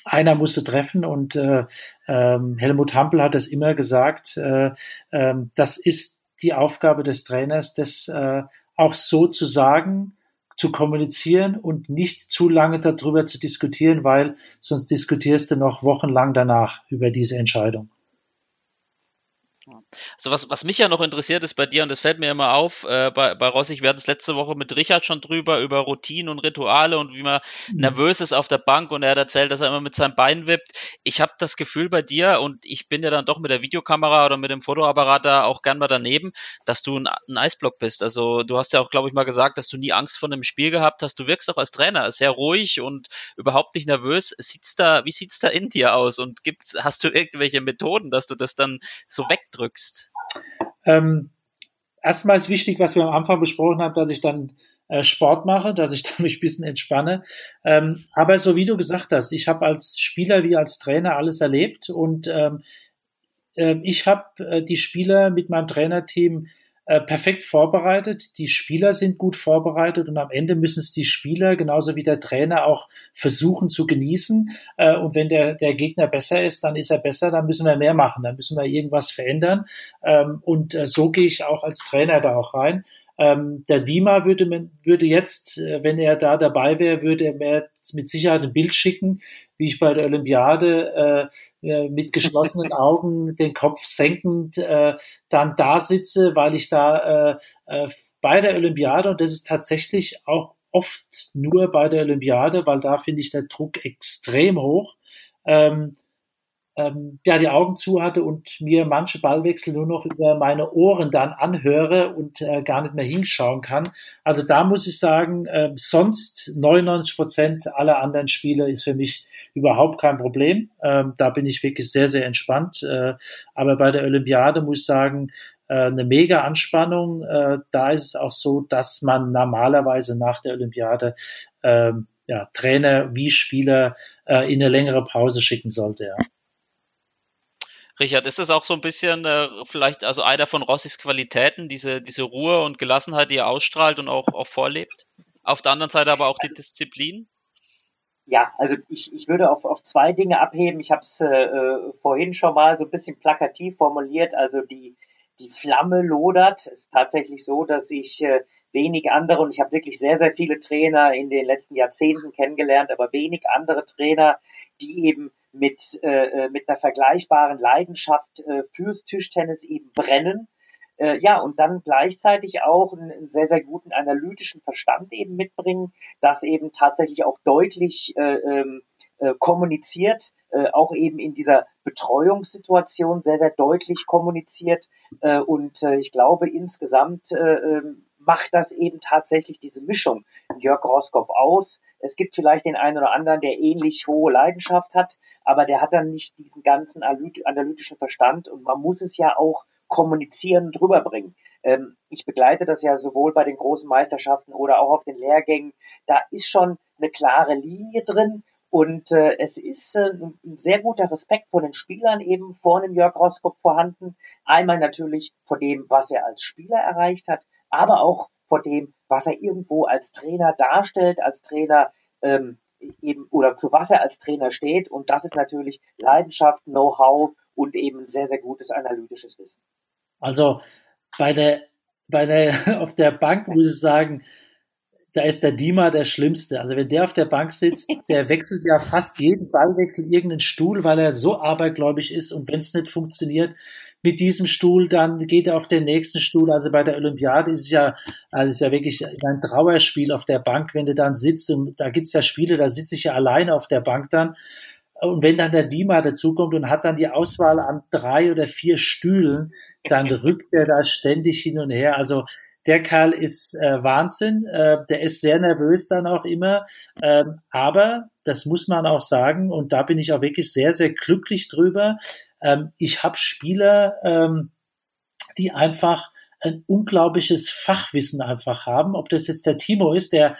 einer musste treffen und äh, ähm, Helmut Hampel hat das immer gesagt, äh, äh, das ist die Aufgabe des Trainers, das äh, auch so zu sagen, zu kommunizieren und nicht zu lange darüber zu diskutieren, weil sonst diskutierst du noch wochenlang danach über diese Entscheidung. Also was, was mich ja noch interessiert ist bei dir, und das fällt mir immer auf, äh, bei, bei Rossig, wir hatten es letzte Woche mit Richard schon drüber, über Routinen und Rituale und wie man mhm. nervös ist auf der Bank und er hat erzählt, dass er immer mit seinem Bein wippt. Ich habe das Gefühl bei dir, und ich bin ja dann doch mit der Videokamera oder mit dem Fotoapparat da auch gern mal daneben, dass du ein, ein Eisblock bist. Also du hast ja auch, glaube ich, mal gesagt, dass du nie Angst vor einem Spiel gehabt hast. Du wirkst auch als Trainer sehr ruhig und überhaupt nicht nervös. Sieht's da, wie sieht's da in dir aus? Und gibt's, hast du irgendwelche Methoden, dass du das dann so wegdrückst? Jetzt? Ähm, erstmal ist wichtig, was wir am Anfang besprochen haben, dass ich dann äh, Sport mache, dass ich mich ein bisschen entspanne. Ähm, aber so wie du gesagt hast, ich habe als Spieler wie als Trainer alles erlebt und ähm, äh, ich habe äh, die Spieler mit meinem Trainerteam äh, perfekt vorbereitet. Die Spieler sind gut vorbereitet und am Ende müssen es die Spieler genauso wie der Trainer auch versuchen zu genießen. Äh, und wenn der, der Gegner besser ist, dann ist er besser, dann müssen wir mehr machen, dann müssen wir irgendwas verändern. Ähm, und äh, so gehe ich auch als Trainer da auch rein. Ähm, der Dima würde, würde jetzt, wenn er da dabei wäre, würde er mir mit Sicherheit ein Bild schicken, wie ich bei der Olympiade äh, äh, mit geschlossenen Augen, den Kopf senkend äh, dann da sitze, weil ich da äh, äh, bei der Olympiade, und das ist tatsächlich auch oft nur bei der Olympiade, weil da finde ich der Druck extrem hoch, ähm, ähm, ja, die Augen zu hatte und mir manche Ballwechsel nur noch über meine Ohren dann anhöre und äh, gar nicht mehr hinschauen kann. Also da muss ich sagen, äh, sonst 99 Prozent aller anderen Spiele ist für mich überhaupt kein Problem. Ähm, da bin ich wirklich sehr, sehr entspannt. Äh, aber bei der Olympiade muss ich sagen, äh, eine mega Anspannung. Äh, da ist es auch so, dass man normalerweise nach der Olympiade äh, ja, Trainer wie Spieler äh, in eine längere Pause schicken sollte. Ja. Richard, ist das auch so ein bisschen äh, vielleicht also einer von Rossis Qualitäten, diese, diese Ruhe und Gelassenheit, die er ausstrahlt und auch, auch vorlebt? Auf der anderen Seite aber auch die Disziplin? Ja, also ich, ich würde auf, auf zwei Dinge abheben. Ich habe es äh, äh, vorhin schon mal so ein bisschen plakativ formuliert. Also die, die Flamme lodert. Es ist tatsächlich so, dass ich äh, wenig andere, und ich habe wirklich sehr, sehr viele Trainer in den letzten Jahrzehnten kennengelernt, aber wenig andere Trainer, die eben mit, äh, äh mit einer vergleichbaren Leidenschaft äh, fürs Tischtennis eben brennen äh, ja, und dann gleichzeitig auch einen, sehr, sehr guten analytischen Verstand eben mitbringen, das eben tatsächlich auch deutlich äh, ähm, äh, kommuniziert, äh, auch eben in dieser Betreuungssituation sehr, sehr deutlich kommuniziert. Äh, und äh, ich glaube, insgesamt äh, ähm, macht das eben tatsächlich diese Mischung Jörg Roskopf aus. Es gibt vielleicht den einen oder anderen, der ähnlich hohe Leidenschaft hat, aber der hat dann nicht diesen ganzen analytischen Verstand und man muss es ja auch kommunizieren, drüber bringen. Ähm, ich begleite das ja sowohl bei den großen Meisterschaften oder auch auf den Lehrgängen. Da ist schon eine klare Linie drin. Und äh, es ist äh, ein sehr guter Respekt vor den Spielern eben vor dem Jörg Roskopf vorhanden. Einmal natürlich vor dem, was er als Spieler erreicht hat, aber auch vor dem, was er irgendwo als Trainer darstellt, als Trainer ähm, eben oder für was er als Trainer steht. Und das ist natürlich Leidenschaft, Know-how und eben sehr, sehr gutes analytisches Wissen. Also bei der, bei der, auf der Bank muss ich sagen, da ist der Dima der Schlimmste. Also wenn der auf der Bank sitzt, der wechselt ja fast jeden Ballwechsel irgendeinen Stuhl, weil er so abergläubig ist und wenn es nicht funktioniert mit diesem Stuhl, dann geht er auf den nächsten Stuhl. Also bei der Olympiade ist es ja, also ist ja wirklich ein Trauerspiel auf der Bank, wenn du dann sitzt und da gibt's ja Spiele, da sitze ich ja alleine auf der Bank dann. Und wenn dann der Dima dazukommt und hat dann die Auswahl an drei oder vier Stühlen, dann rückt er da ständig hin und her. Also der Kerl ist äh, Wahnsinn, äh, der ist sehr nervös dann auch immer, ähm, aber das muss man auch sagen und da bin ich auch wirklich sehr, sehr glücklich drüber. Ähm, ich habe Spieler, ähm, die einfach ein unglaubliches Fachwissen einfach haben, ob das jetzt der Timo ist, der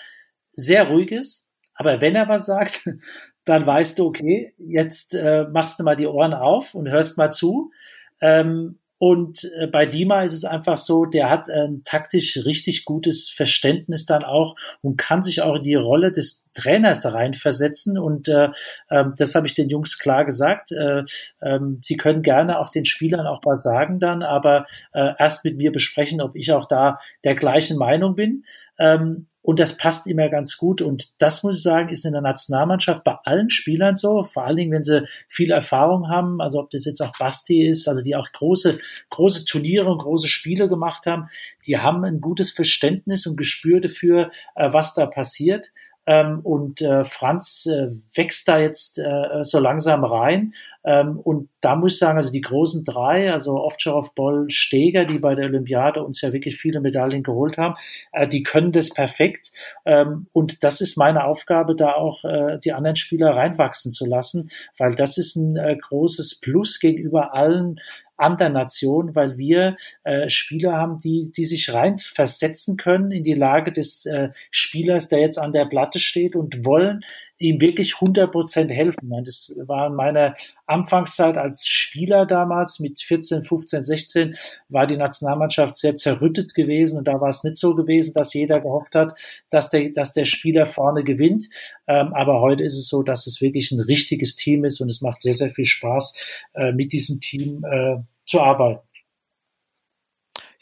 sehr ruhig ist, aber wenn er was sagt, dann weißt du, okay, jetzt äh, machst du mal die Ohren auf und hörst mal zu. Ähm, und äh, bei Dima ist es einfach so, der hat ein taktisch richtig gutes Verständnis dann auch und kann sich auch in die Rolle des Trainers reinversetzen. Und äh, äh, das habe ich den Jungs klar gesagt. Äh, äh, sie können gerne auch den Spielern auch was sagen dann, aber äh, erst mit mir besprechen, ob ich auch da der gleichen Meinung bin. Ähm, und das passt immer ganz gut. Und das muss ich sagen, ist in der Nationalmannschaft bei allen Spielern so. Vor allen Dingen, wenn sie viel Erfahrung haben. Also ob das jetzt auch Basti ist, also die auch große, große Turniere und große Spiele gemacht haben. Die haben ein gutes Verständnis und Gespür dafür, äh, was da passiert. Ähm, und äh, Franz äh, wächst da jetzt äh, so langsam rein. Ähm, und da muss ich sagen, also die großen drei, also Ovtcharov, Boll, Steger, die bei der Olympiade uns ja wirklich viele Medaillen geholt haben, äh, die können das perfekt. Ähm, und das ist meine Aufgabe, da auch äh, die anderen Spieler reinwachsen zu lassen, weil das ist ein äh, großes Plus gegenüber allen an der Nation, weil wir äh, Spieler haben, die, die sich rein versetzen können in die Lage des äh, Spielers, der jetzt an der Platte steht und wollen ihm wirklich 100 Prozent helfen. Das war in meiner Anfangszeit als Spieler damals mit 14, 15, 16 war die Nationalmannschaft sehr zerrüttet gewesen und da war es nicht so gewesen, dass jeder gehofft hat, dass der, dass der Spieler vorne gewinnt. Ähm, aber heute ist es so, dass es wirklich ein richtiges Team ist und es macht sehr, sehr viel Spaß, äh, mit diesem Team äh, zu arbeiten.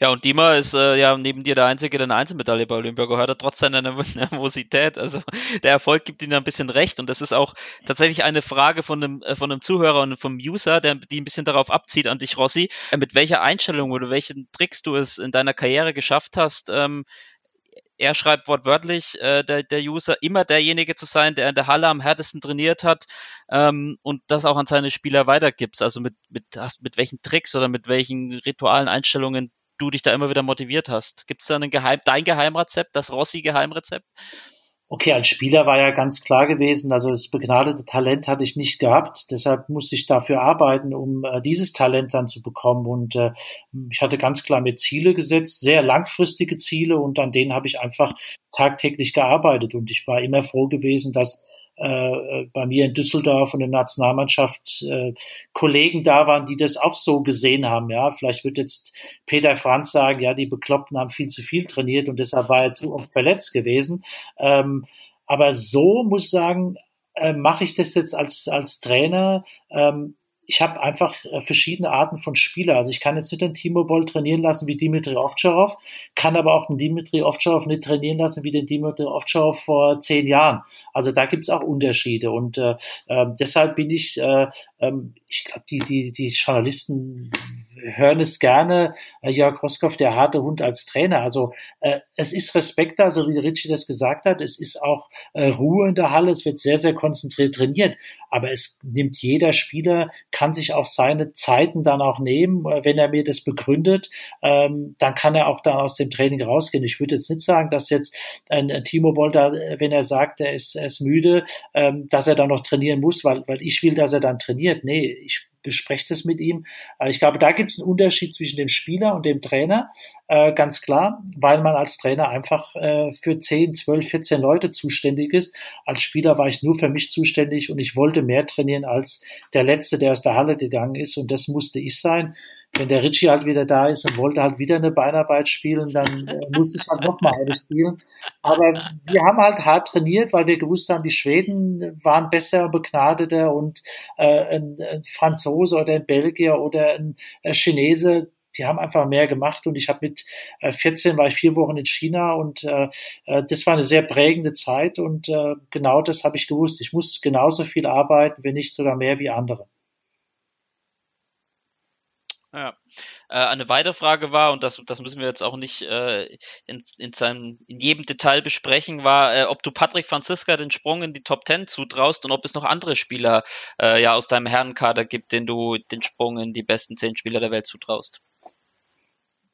Ja, und Dima ist äh, ja neben dir der Einzige, der eine Einzelmedaille bei Olympia gehört hat, trotz seiner Nervosität. Also der Erfolg gibt ihm ein bisschen recht. Und das ist auch tatsächlich eine Frage von einem, äh, von einem Zuhörer und vom User, der, die ein bisschen darauf abzieht an dich, Rossi, mit welcher Einstellung oder welchen Tricks du es in deiner Karriere geschafft hast, ähm, er schreibt wortwörtlich, äh, der, der User, immer derjenige zu sein, der in der Halle am härtesten trainiert hat ähm, und das auch an seine Spieler weitergibt. Also mit, mit, hast, mit welchen Tricks oder mit welchen ritualen Einstellungen du dich da immer wieder motiviert hast. Gibt es da einen Geheim, dein Geheimrezept, das Rossi-Geheimrezept? Okay, als Spieler war ja ganz klar gewesen, also das begnadete Talent hatte ich nicht gehabt, deshalb musste ich dafür arbeiten, um äh, dieses Talent dann zu bekommen. Und äh, ich hatte ganz klar mir Ziele gesetzt, sehr langfristige Ziele und an denen habe ich einfach tagtäglich gearbeitet. Und ich war immer froh gewesen, dass äh, bei mir in Düsseldorf und in der Nationalmannschaft äh, Kollegen da waren, die das auch so gesehen haben. Ja, vielleicht wird jetzt Peter Franz sagen, ja, die Bekloppten haben viel zu viel trainiert und deshalb war er zu oft verletzt gewesen. Ähm, aber so muss ich sagen, äh, mache ich das jetzt als, als Trainer. Ähm, ich habe einfach äh, verschiedene Arten von Spieler. Also ich kann jetzt nicht den Timo Boll trainieren lassen wie Dimitri Ovtcharov, kann aber auch den Dimitri Ovtcharov nicht trainieren lassen wie den Dimitri Ovtcharov vor zehn Jahren. Also da gibt es auch Unterschiede und äh, äh, deshalb bin ich, äh, äh, ich glaube, die, die, die Journalisten hören es gerne, äh, Jörg Roskow, der harte Hund als Trainer. Also äh, es ist Respekt da, so wie Richie das gesagt hat. Es ist auch äh, Ruhe in der Halle. Es wird sehr, sehr konzentriert trainiert. Aber es nimmt jeder Spieler, kann sich auch seine Zeiten dann auch nehmen. Äh, wenn er mir das begründet, ähm, dann kann er auch dann aus dem Training rausgehen. Ich würde jetzt nicht sagen, dass jetzt ein, ein Timo Bolter, wenn er sagt, er ist, er ist müde, ähm, dass er dann noch trainieren muss, weil, weil ich will, dass er dann trainiert. Nee, ich besprecht es mit ihm. Äh, ich glaube, da gibt es einen Unterschied zwischen dem Spieler und dem Trainer, äh, ganz klar, weil man als Trainer einfach äh, für 10, 12, 14 Leute zuständig ist. Als Spieler war ich nur für mich zuständig und ich wollte mehr trainieren als der Letzte, der aus der Halle gegangen ist und das musste ich sein wenn der Ritchie halt wieder da ist und wollte halt wieder eine Beinarbeit spielen, dann äh, musste ich halt nochmal eine spielen. Aber wir haben halt hart trainiert, weil wir gewusst haben, die Schweden waren besser, begnadeter und äh, ein, ein Franzose oder ein Belgier oder ein, ein Chinese, die haben einfach mehr gemacht und ich habe mit äh, 14 war ich vier Wochen in China und äh, äh, das war eine sehr prägende Zeit und äh, genau das habe ich gewusst. Ich muss genauso viel arbeiten, wenn nicht sogar mehr wie andere. Ja. Äh, eine weitere Frage war, und das, das müssen wir jetzt auch nicht äh, in, in, seinem, in jedem Detail besprechen, war, äh, ob du Patrick Franziska den Sprung in die Top Ten zutraust und ob es noch andere Spieler äh, ja aus deinem Herrenkader gibt, den du den Sprung in die besten zehn Spieler der Welt zutraust.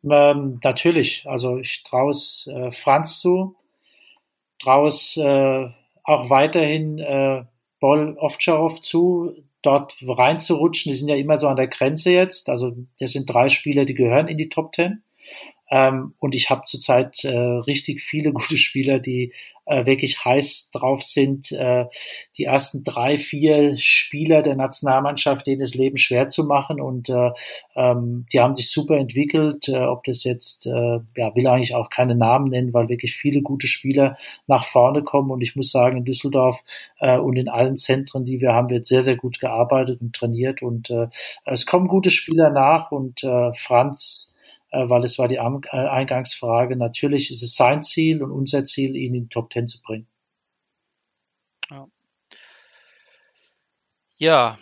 Ähm, natürlich. Also ich traue äh, Franz zu, traue äh, auch weiterhin äh, Boll Ovtcharov zu, dort reinzurutschen. Die sind ja immer so an der Grenze jetzt. Also das sind drei Spieler, die gehören in die Top Ten. Ähm, und ich habe zurzeit äh, richtig viele gute Spieler, die äh, wirklich heiß drauf sind. Äh, die ersten drei, vier Spieler der Nationalmannschaft, denen das Leben schwer zu machen. Und äh, ähm, die haben sich super entwickelt. Äh, ob das jetzt, äh, ja, will eigentlich auch keine Namen nennen, weil wirklich viele gute Spieler nach vorne kommen. Und ich muss sagen, in Düsseldorf äh, und in allen Zentren, die wir haben, wird sehr, sehr gut gearbeitet und trainiert. Und äh, es kommen gute Spieler nach. Und äh, Franz, weil es war die äh, Eingangsfrage. Natürlich ist es sein Ziel und unser Ziel, ihn in die Top Ten zu bringen. Ja, ja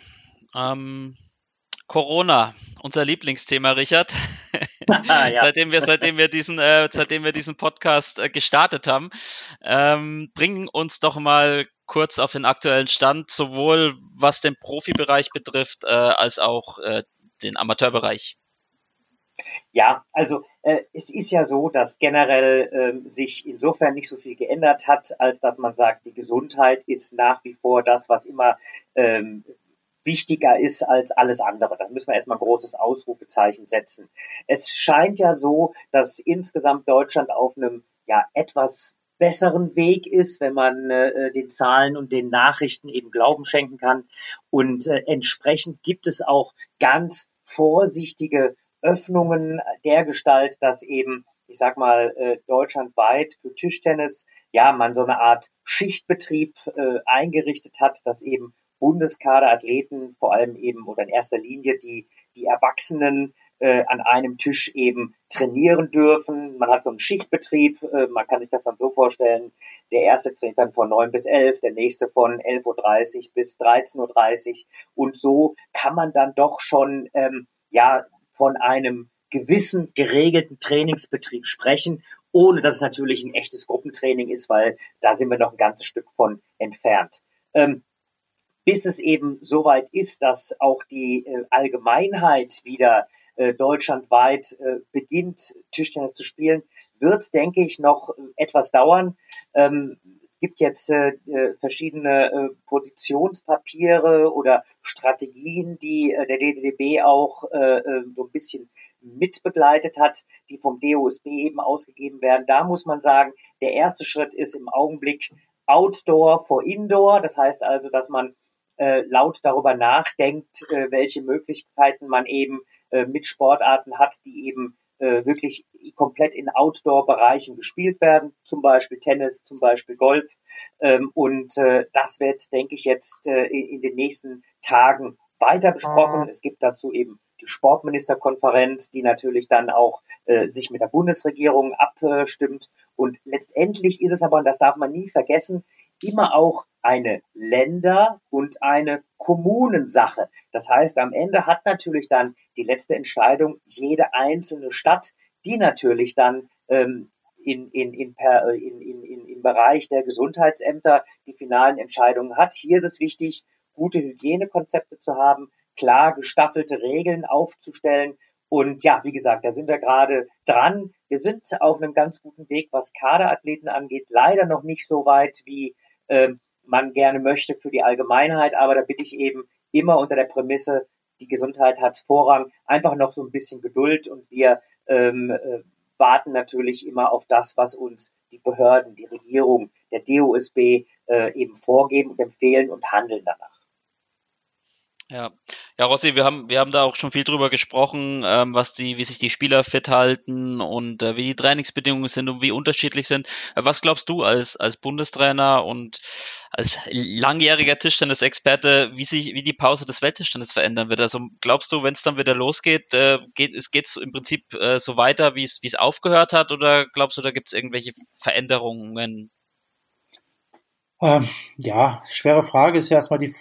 ähm, Corona, unser Lieblingsthema, Richard. ja. seitdem wir, seitdem wir diesen, äh, seitdem wir diesen Podcast äh, gestartet haben, ähm, bringen uns doch mal kurz auf den aktuellen Stand, sowohl was den Profibereich betrifft, äh, als auch äh, den Amateurbereich. Ja, also äh, es ist ja so, dass generell äh, sich insofern nicht so viel geändert hat, als dass man sagt, die Gesundheit ist nach wie vor das, was immer ähm, wichtiger ist als alles andere. Da müssen wir erstmal großes Ausrufezeichen setzen. Es scheint ja so, dass insgesamt Deutschland auf einem ja etwas besseren Weg ist, wenn man äh, den Zahlen und den Nachrichten eben Glauben schenken kann. Und äh, entsprechend gibt es auch ganz vorsichtige Öffnungen der Gestalt, dass eben, ich sag mal, äh, deutschlandweit für Tischtennis, ja, man so eine Art Schichtbetrieb äh, eingerichtet hat, dass eben Bundeskaderathleten, vor allem eben oder in erster Linie die, die Erwachsenen äh, an einem Tisch eben trainieren dürfen. Man hat so einen Schichtbetrieb, äh, man kann sich das dann so vorstellen, der erste trainiert dann von neun bis elf, der nächste von 11.30 Uhr bis 13.30 Uhr und so kann man dann doch schon ähm, ja von einem gewissen geregelten Trainingsbetrieb sprechen, ohne dass es natürlich ein echtes Gruppentraining ist, weil da sind wir noch ein ganzes Stück von entfernt. Ähm, bis es eben soweit ist, dass auch die äh, Allgemeinheit wieder äh, deutschlandweit äh, beginnt, Tischtennis zu spielen, wird, denke ich, noch etwas dauern. Ähm, gibt jetzt äh, äh, verschiedene äh, Positionspapiere oder Strategien, die äh, der DDDB auch äh, äh, so ein bisschen mitbegleitet hat, die vom DOSB eben ausgegeben werden. Da muss man sagen, der erste Schritt ist im Augenblick Outdoor vor Indoor. Das heißt also, dass man äh, laut darüber nachdenkt, äh, welche Möglichkeiten man eben äh, mit Sportarten hat, die eben äh, wirklich komplett in Outdoor-Bereichen gespielt werden, zum Beispiel Tennis, zum Beispiel Golf. Ähm, und äh, das wird, denke ich, jetzt äh, in, den nächsten Tagen weiter besprochen. Es gibt dazu eben die Sportministerkonferenz, die natürlich dann auch äh, sich mit der Bundesregierung abstimmt. Und letztendlich ist es aber, und das darf man nie vergessen, immer auch eine Länder- und eine Kommunensache. Das heißt, am Ende hat natürlich dann die letzte Entscheidung jede einzelne Stadt, die natürlich dann ähm, in, in, in, per, in, in, in, im Bereich der Gesundheitsämter die finalen Entscheidungen hat. Hier ist es wichtig, gute Hygienekonzepte zu haben, klar gestaffelte Regeln aufzustellen. Und ja, wie gesagt, da sind wir gerade dran. Wir sind auf einem ganz guten Weg, was Kaderathleten angeht. Leider noch nicht so weit, wie äh, man gerne möchte für die Allgemeinheit. Aber da bitte ich eben immer unter der Prämisse, die Gesundheit hat Vorrang. Einfach noch so ein bisschen Geduld und wir ähm, äh, warten natürlich immer auf das, was uns die Behörden, die Regierung, der DOSB äh, eben vorgeben und empfehlen und handeln danach. Ja, ja, Rossi, wir haben, wir haben da auch schon viel drüber gesprochen, ähm, was die, wie sich die Spieler fit halten und äh, wie die Trainingsbedingungen sind und wie unterschiedlich sind. Äh, was glaubst du als, als Bundestrainer und als langjähriger Tischtennis-Experte, wie sich, wie die Pause des Welttischtennis verändern wird? Also glaubst du, wenn es dann wieder losgeht, äh, geht es geht's im Prinzip äh, so weiter, wie es wie es aufgehört hat, oder glaubst du, da gibt es irgendwelche Veränderungen? Ähm, ja, schwere Frage ist ja erstmal die,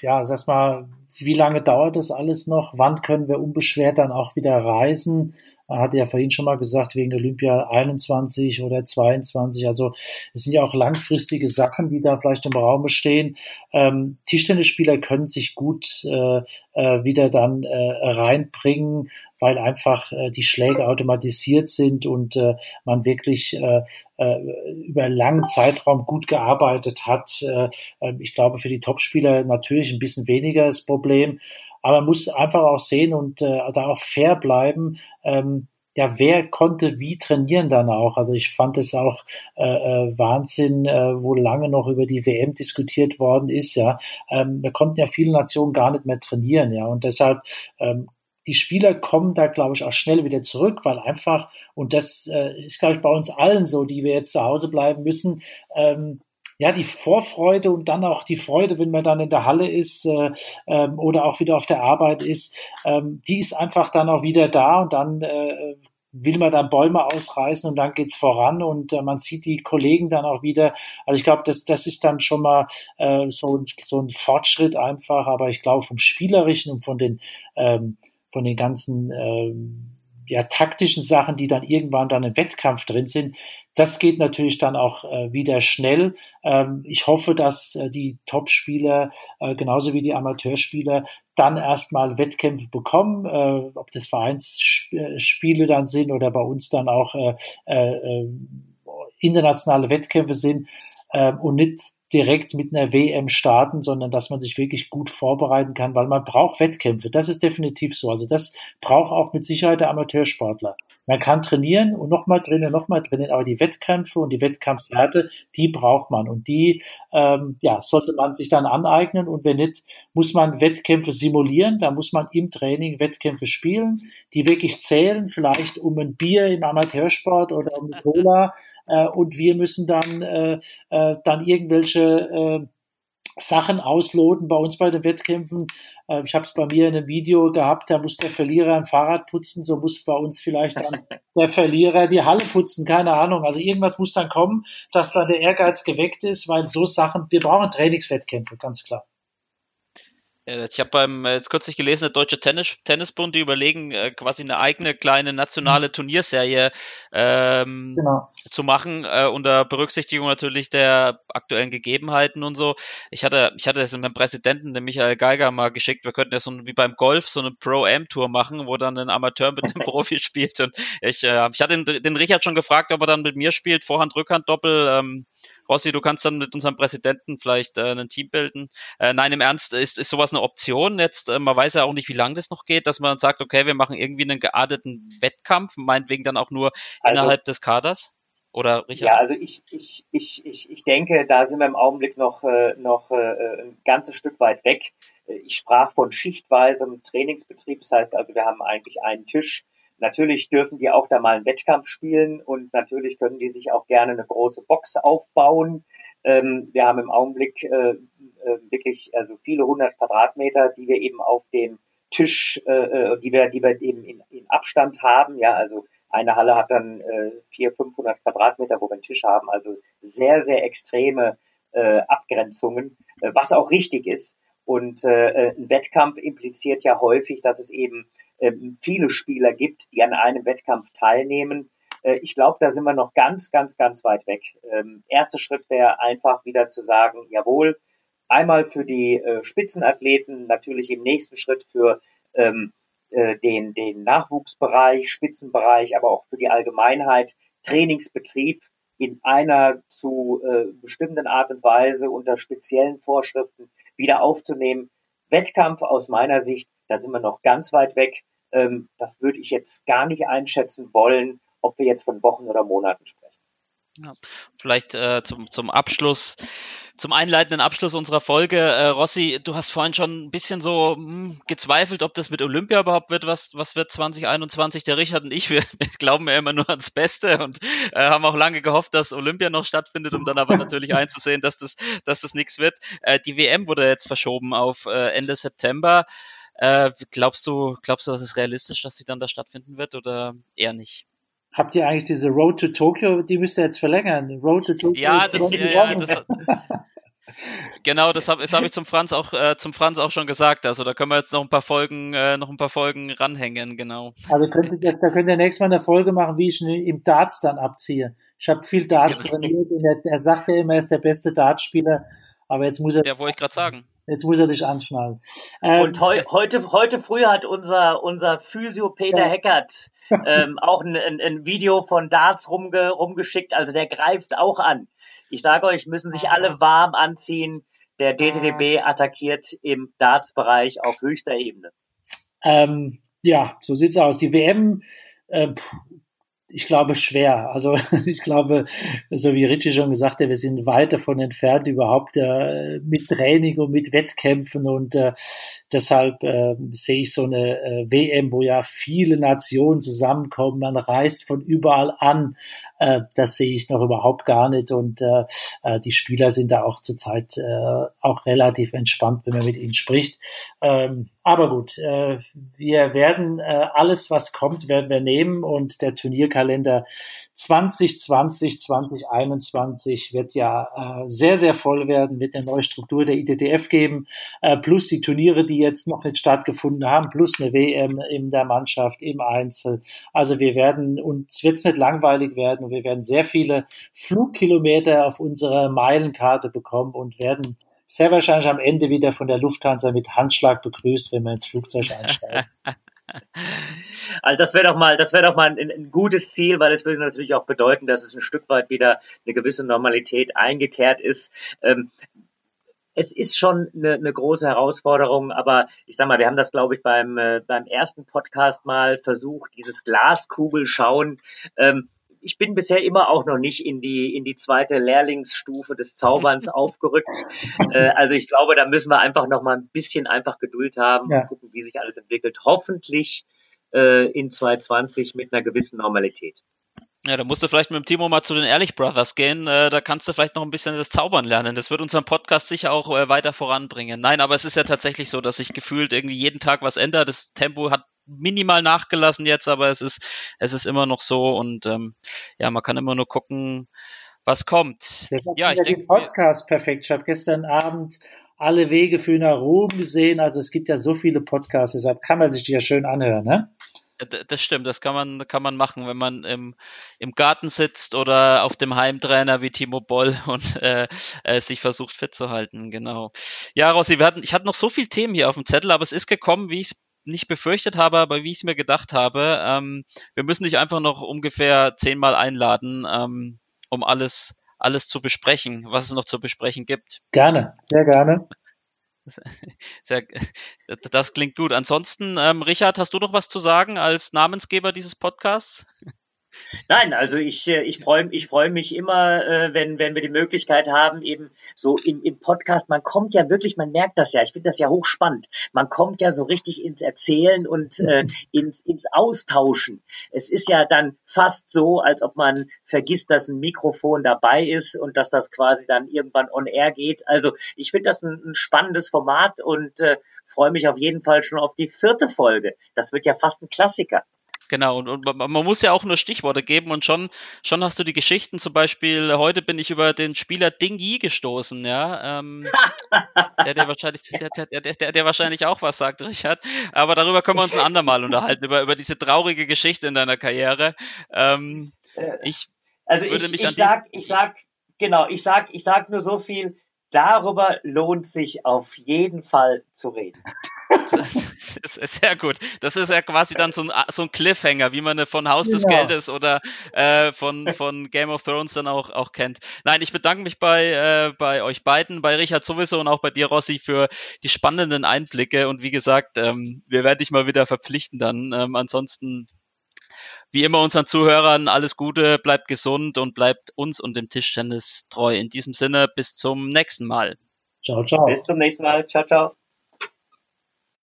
ja, ist erstmal, wie lange dauert das alles noch? Wann können wir unbeschwert dann auch wieder reisen? Man hatte ja vorhin schon mal gesagt, wegen Olympia 21 oder 22. Also es sind ja auch langfristige Sachen, die da vielleicht im Raum stehen. Ähm, Tischtennisspieler können sich gut äh, äh, wieder dann äh, reinbringen, weil einfach äh, die Schläge automatisiert sind und äh, man wirklich äh, äh, über einen langen Zeitraum gut gearbeitet hat. Äh, äh ich glaube, für die Topspieler natürlich ein bisschen weniger das Problem. Aber man muss einfach auch sehen und äh, da auch fair bleiben. Ähm, ja, wer konnte wie trainieren dann auch? Also ich fand es auch äh, äh, Wahnsinn, äh, wo lange noch über die WM diskutiert worden ist. Ja, ähm, wir konnten ja viele Nationen gar nicht mehr trainieren. Ja, und deshalb ähm, die Spieler kommen da, glaube ich, auch schnell wieder zurück, weil einfach, und das äh, ist, glaube ich, bei uns allen so, die wir jetzt zu Hause bleiben müssen, ähm, ja, die Vorfreude und dann auch die Freude, wenn man dann in der Halle ist äh, ähm, oder auch wieder auf der Arbeit ist, ähm, die ist einfach dann auch wieder da und dann äh, will man dann Bäume ausreißen und dann geht's voran und äh, man sieht die Kollegen dann auch wieder. Also ich glaube, das, das ist dann schon mal äh, so, so ein Fortschritt einfach, aber ich glaube vom Spielerischen und von den, ähm, von den ganzen ähm, ja, taktischen Sachen, die dann irgendwann dann im Wettkampf drin sind, das geht natürlich dann auch äh, wieder schnell. Ähm, ich hoffe, dass äh, die Top-Spieler, äh, genauso wie die Amateurspieler, dann erstmal Wettkämpfe bekommen, äh, ob das Vereinsspiele dann sind oder bei uns dann auch äh, äh, internationale Wettkämpfe sind äh, und nicht direkt mit einer WM starten, sondern dass man sich wirklich gut vorbereiten kann, weil man braucht Wettkämpfe. Das ist definitiv so. Also das braucht auch mit Sicherheit der Amateursportler. Man kann trainieren und nochmal trainieren, nochmal trainieren, aber die Wettkämpfe und die Wettkampfswerte, die braucht man und die ähm, ja, sollte man sich dann aneignen und wenn nicht, muss man Wettkämpfe simulieren, da muss man im Training Wettkämpfe spielen, die wirklich zählen, vielleicht um ein Bier im Amateursport oder um eine Cola äh, und wir müssen dann, äh, äh, dann irgendwelche äh, Sachen ausloten bei uns bei den Wettkämpfen. Äh, ich habe es bei mir in einem Video gehabt, da muss der Verlierer ein Fahrrad putzen, so muss bei uns vielleicht dann der Verlierer die Halle putzen, keine Ahnung. Also irgendwas muss dann kommen, dass dann der Ehrgeiz geweckt ist, weil so Sachen, wir brauchen Trainingswettkämpfe, ganz klar. Ich habe beim äh, jetzt kürzlich gelesen, der Deutsche Tennis, Tennisbund, die überlegen, äh, quasi eine eigene kleine nationale Turnierserie ähm, genau. zu machen, äh, unter Berücksichtigung natürlich der aktuellen Gegebenheiten und so. Ich hatte, ich hatte das mit dem Präsidenten, dem Michael Geiger, mal geschickt, wir könnten ja so wie beim Golf so eine Pro-Am-Tour machen, wo dann ein Amateur mit dem Profi spielt. Und ich, äh, ich hatte den, den Richard schon gefragt, ob er dann mit mir spielt, Vorhand, Rückhand, Doppel. Ähm, Rossi, du kannst dann mit unserem Präsidenten vielleicht äh, ein Team bilden. Äh, nein, im Ernst, ist, ist sowas eine Option? Jetzt, äh, man weiß ja auch nicht, wie lange das noch geht, dass man sagt, okay, wir machen irgendwie einen gearteten Wettkampf, meinetwegen dann auch nur also, innerhalb des Kaders? Oder Richard? Ja, also ich, ich, ich, ich, ich denke, da sind wir im Augenblick noch, äh, noch äh, ein ganzes Stück weit weg. Ich sprach von schichtweisem Trainingsbetrieb. Das heißt also, wir haben eigentlich einen Tisch. Natürlich dürfen die auch da mal einen Wettkampf spielen und natürlich können die sich auch gerne eine große Box aufbauen. Ähm, wir haben im Augenblick äh, äh, wirklich also viele hundert Quadratmeter, die wir eben auf dem Tisch, äh, äh die wir, die wir eben in, in Abstand haben. Ja, also eine Halle hat dann äh, 400, 500 Quadratmeter, wo wir einen Tisch haben. Also sehr, sehr extreme äh, Abgrenzungen, äh, was auch richtig ist. Und äh, äh ein Wettkampf impliziert ja häufig, dass es eben viele Spieler gibt, die an einem Wettkampf teilnehmen. Äh, ich glaube, da sind wir noch ganz, ganz, ganz weit weg. Ähm, erster Schritt wäre einfach wieder zu sagen, jawohl, einmal für die äh, Spitzenathleten, natürlich im nächsten Schritt für ähm, äh, den, den Nachwuchsbereich, Spitzenbereich, aber auch für die Allgemeinheit Trainingsbetrieb in einer zu bestimmten Art und Weise unter speziellen Vorschriften wieder aufzunehmen. Wettkampf aus meiner Sicht, da sind wir noch ganz weit weg. Ähm, das würde ich jetzt gar nicht einschätzen wollen, ob wir jetzt von Wochen oder Monaten sprechen. Ja, vielleicht äh, zum, zum Abschluss, zum einleitenden Abschluss unserer Folge. Äh, Rossi, du hast vorhin schon ein bisschen so mh, hm, gezweifelt, ob das mit Olympia überhaupt wird. Was, was wird 2021? Der Richard und ich, wir, wir glauben ja immer nur ans Beste und äh, haben auch lange gehofft, dass Olympia noch stattfindet, um dann aber natürlich einzusehen, dass das, dass das nichts wird. Äh, die WM wurde jetzt verschoben auf äh, Ende September. Äh, glaubst du, glaubst du, dass es realistisch, dass sie dann da stattfinden wird oder eher nicht? habt ihr eigentlich diese Road to Tokyo, die müsst ihr jetzt verlängern. Road to Tokyo. Ja, das, ja, ja, das, genau, das habe das hab ich zum Franz auch äh, zum Franz auch schon gesagt. Also da können wir jetzt noch ein paar Folgen äh, noch ein paar Folgen ranhängen, genau. Also könnt ihr, da könnt ihr nächstes Mal eine Folge machen, wie ich im Darts dann abziehe. Ich habe viel Darts trainiert und er, er sagt ja immer, er ist der beste Dartspieler, aber jetzt muss er. Ja, wollte ich gerade sagen. Jetzt muss er dich anschnallen. Ähm, und heu, heute, heute früh hat unser, unser Physio Peter ja. Heckert ähm, auch ein, ein, ein, Video von Darts rumge, rumgeschickt. Also der greift auch an. Ich sage euch, müssen sich alle warm anziehen. Der DTDB attackiert im Darts-Bereich auf höchster Ebene. Ähm, ja, so sieht's aus. Die WM, äh, ich glaube, schwer. Also ich glaube, so wie Richie schon gesagt hat, wir sind weit davon entfernt, überhaupt äh, mit Training und mit Wettkämpfen und äh, deshalb äh, sehe ich so eine äh, WM, wo ja viele Nationen zusammenkommen, man reist von überall an. Äh, das sehe ich noch überhaupt gar nicht und äh, äh, die Spieler sind da auch zurzeit äh, auch relativ entspannt, wenn man mit ihnen spricht. Ähm, aber gut, äh, wir werden äh, alles, was kommt, werden wir nehmen und der Turnierkalender 2020, 2021 wird ja äh, sehr, sehr voll werden, wird eine neue Struktur der ITTF geben, äh, plus die Turniere, die jetzt noch nicht stattgefunden haben, plus eine WM in der Mannschaft, im Einzel. Also wir werden, uns wird es nicht langweilig werden und wir werden sehr viele Flugkilometer auf unserer Meilenkarte bekommen und werden sehr wahrscheinlich am Ende wieder von der Lufthansa mit Handschlag begrüßt, wenn wir ins Flugzeug einsteigen. Also das wäre doch mal, das wäre doch mal ein, ein, gutes Ziel, weil es würde natürlich auch bedeuten, dass es ein Stück weit wieder eine gewisse Normalität eingekehrt ist. Ähm, es ist schon eine, eine große Herausforderung, aber ich sag mal, wir haben das, glaube ich, beim, äh, beim ersten Podcast mal versucht, dieses Glaskugelschauen. Ähm, ich bin bisher immer auch noch nicht in die, in die zweite Lehrlingsstufe des Zauberns aufgerückt. Äh, also ich glaube, da müssen wir einfach noch mal ein bisschen einfach Geduld haben ja. und gucken, wie sich alles entwickelt. Hoffentlich äh, in 2020 mit einer gewissen Normalität. Ja, da musst du vielleicht mit dem Timo mal zu den Ehrlich Brothers gehen. Äh, da kannst du vielleicht noch ein bisschen das Zaubern lernen. Das wird unseren Podcast sicher auch äh, weiter voranbringen. Nein, aber es ist ja tatsächlich so, dass sich gefühlt irgendwie jeden Tag was ändert. Das Tempo hat minimal nachgelassen jetzt, aber es ist, es ist immer noch so und ähm, ja, man kann immer nur gucken, was kommt. ja, ich denke. Podcast perfekt. Ich habe gestern Abend alle Wege für nach Ruhm gesehen. Also es gibt ja so viele Podcasts, deshalb kann man sich die ja schön anhören, ne? Das stimmt, das kann man, kann man machen, wenn man im, im Garten sitzt oder auf dem Heimtrainer wie Timo Boll und äh, äh, sich versucht fit zu halten, genau. Ja, Rossi, wir hatten, ich hatte noch so viele Themen hier auf dem Zettel, aber es ist gekommen, wie ich es nicht befürchtet habe, aber wie ich es mir gedacht habe. Ähm, wir müssen dich einfach noch ungefähr zehnmal einladen, ähm, um alles, alles zu besprechen, was es noch zu besprechen gibt. Gerne, sehr gerne. Sehr, das klingt gut. Ansonsten, ähm, Richard, hast du noch was zu sagen als Namensgeber dieses Podcasts? Nein, also ich, äh, ich freue ich freu mich immer, äh, wenn, wenn wir die Möglichkeit haben, eben so im, im Podcast, man kommt ja wirklich, man merkt das ja, ich finde das ja hochspannend, man kommt ja so richtig ins Erzählen und äh, ins, ins Austauschen. Es ist ja dann fast so, als ob man vergisst, dass ein Mikrofon dabei ist und dass das quasi dann irgendwann on air geht. Also ich finde das ein, ein spannendes Format und äh, freue mich auf jeden Fall schon auf die vierte Folge. Das wird ja fast ein Klassiker. Genau, und, und man muss ja auch nur Stichworte geben und schon, schon hast du die Geschichten, zum Beispiel, heute bin ich über den Spieler Ding Yi gestoßen, ja. Ähm, der, der wahrscheinlich, der, der, der, der wahrscheinlich auch was sagt, Richard. Aber darüber können wir uns ein andermal unterhalten, über, über diese traurige Geschichte in deiner Karriere. Ähm, ich also würde ich, mich ich sag, ich sag, genau, ich sag, ich sag nur so viel, darüber lohnt sich auf jeden Fall zu reden. Das ist sehr gut. Das ist ja quasi dann so ein, so ein Cliffhanger, wie man von Haus des genau. Geldes oder äh, von, von Game of Thrones dann auch, auch kennt. Nein, ich bedanke mich bei, äh, bei euch beiden, bei Richard sowieso und auch bei dir, Rossi, für die spannenden Einblicke. Und wie gesagt, ähm, wir werden dich mal wieder verpflichten dann. Ähm, ansonsten wie immer unseren Zuhörern alles Gute, bleibt gesund und bleibt uns und dem Tischtennis treu. In diesem Sinne, bis zum nächsten Mal. Ciao, ciao. Bis zum nächsten Mal. Ciao, ciao.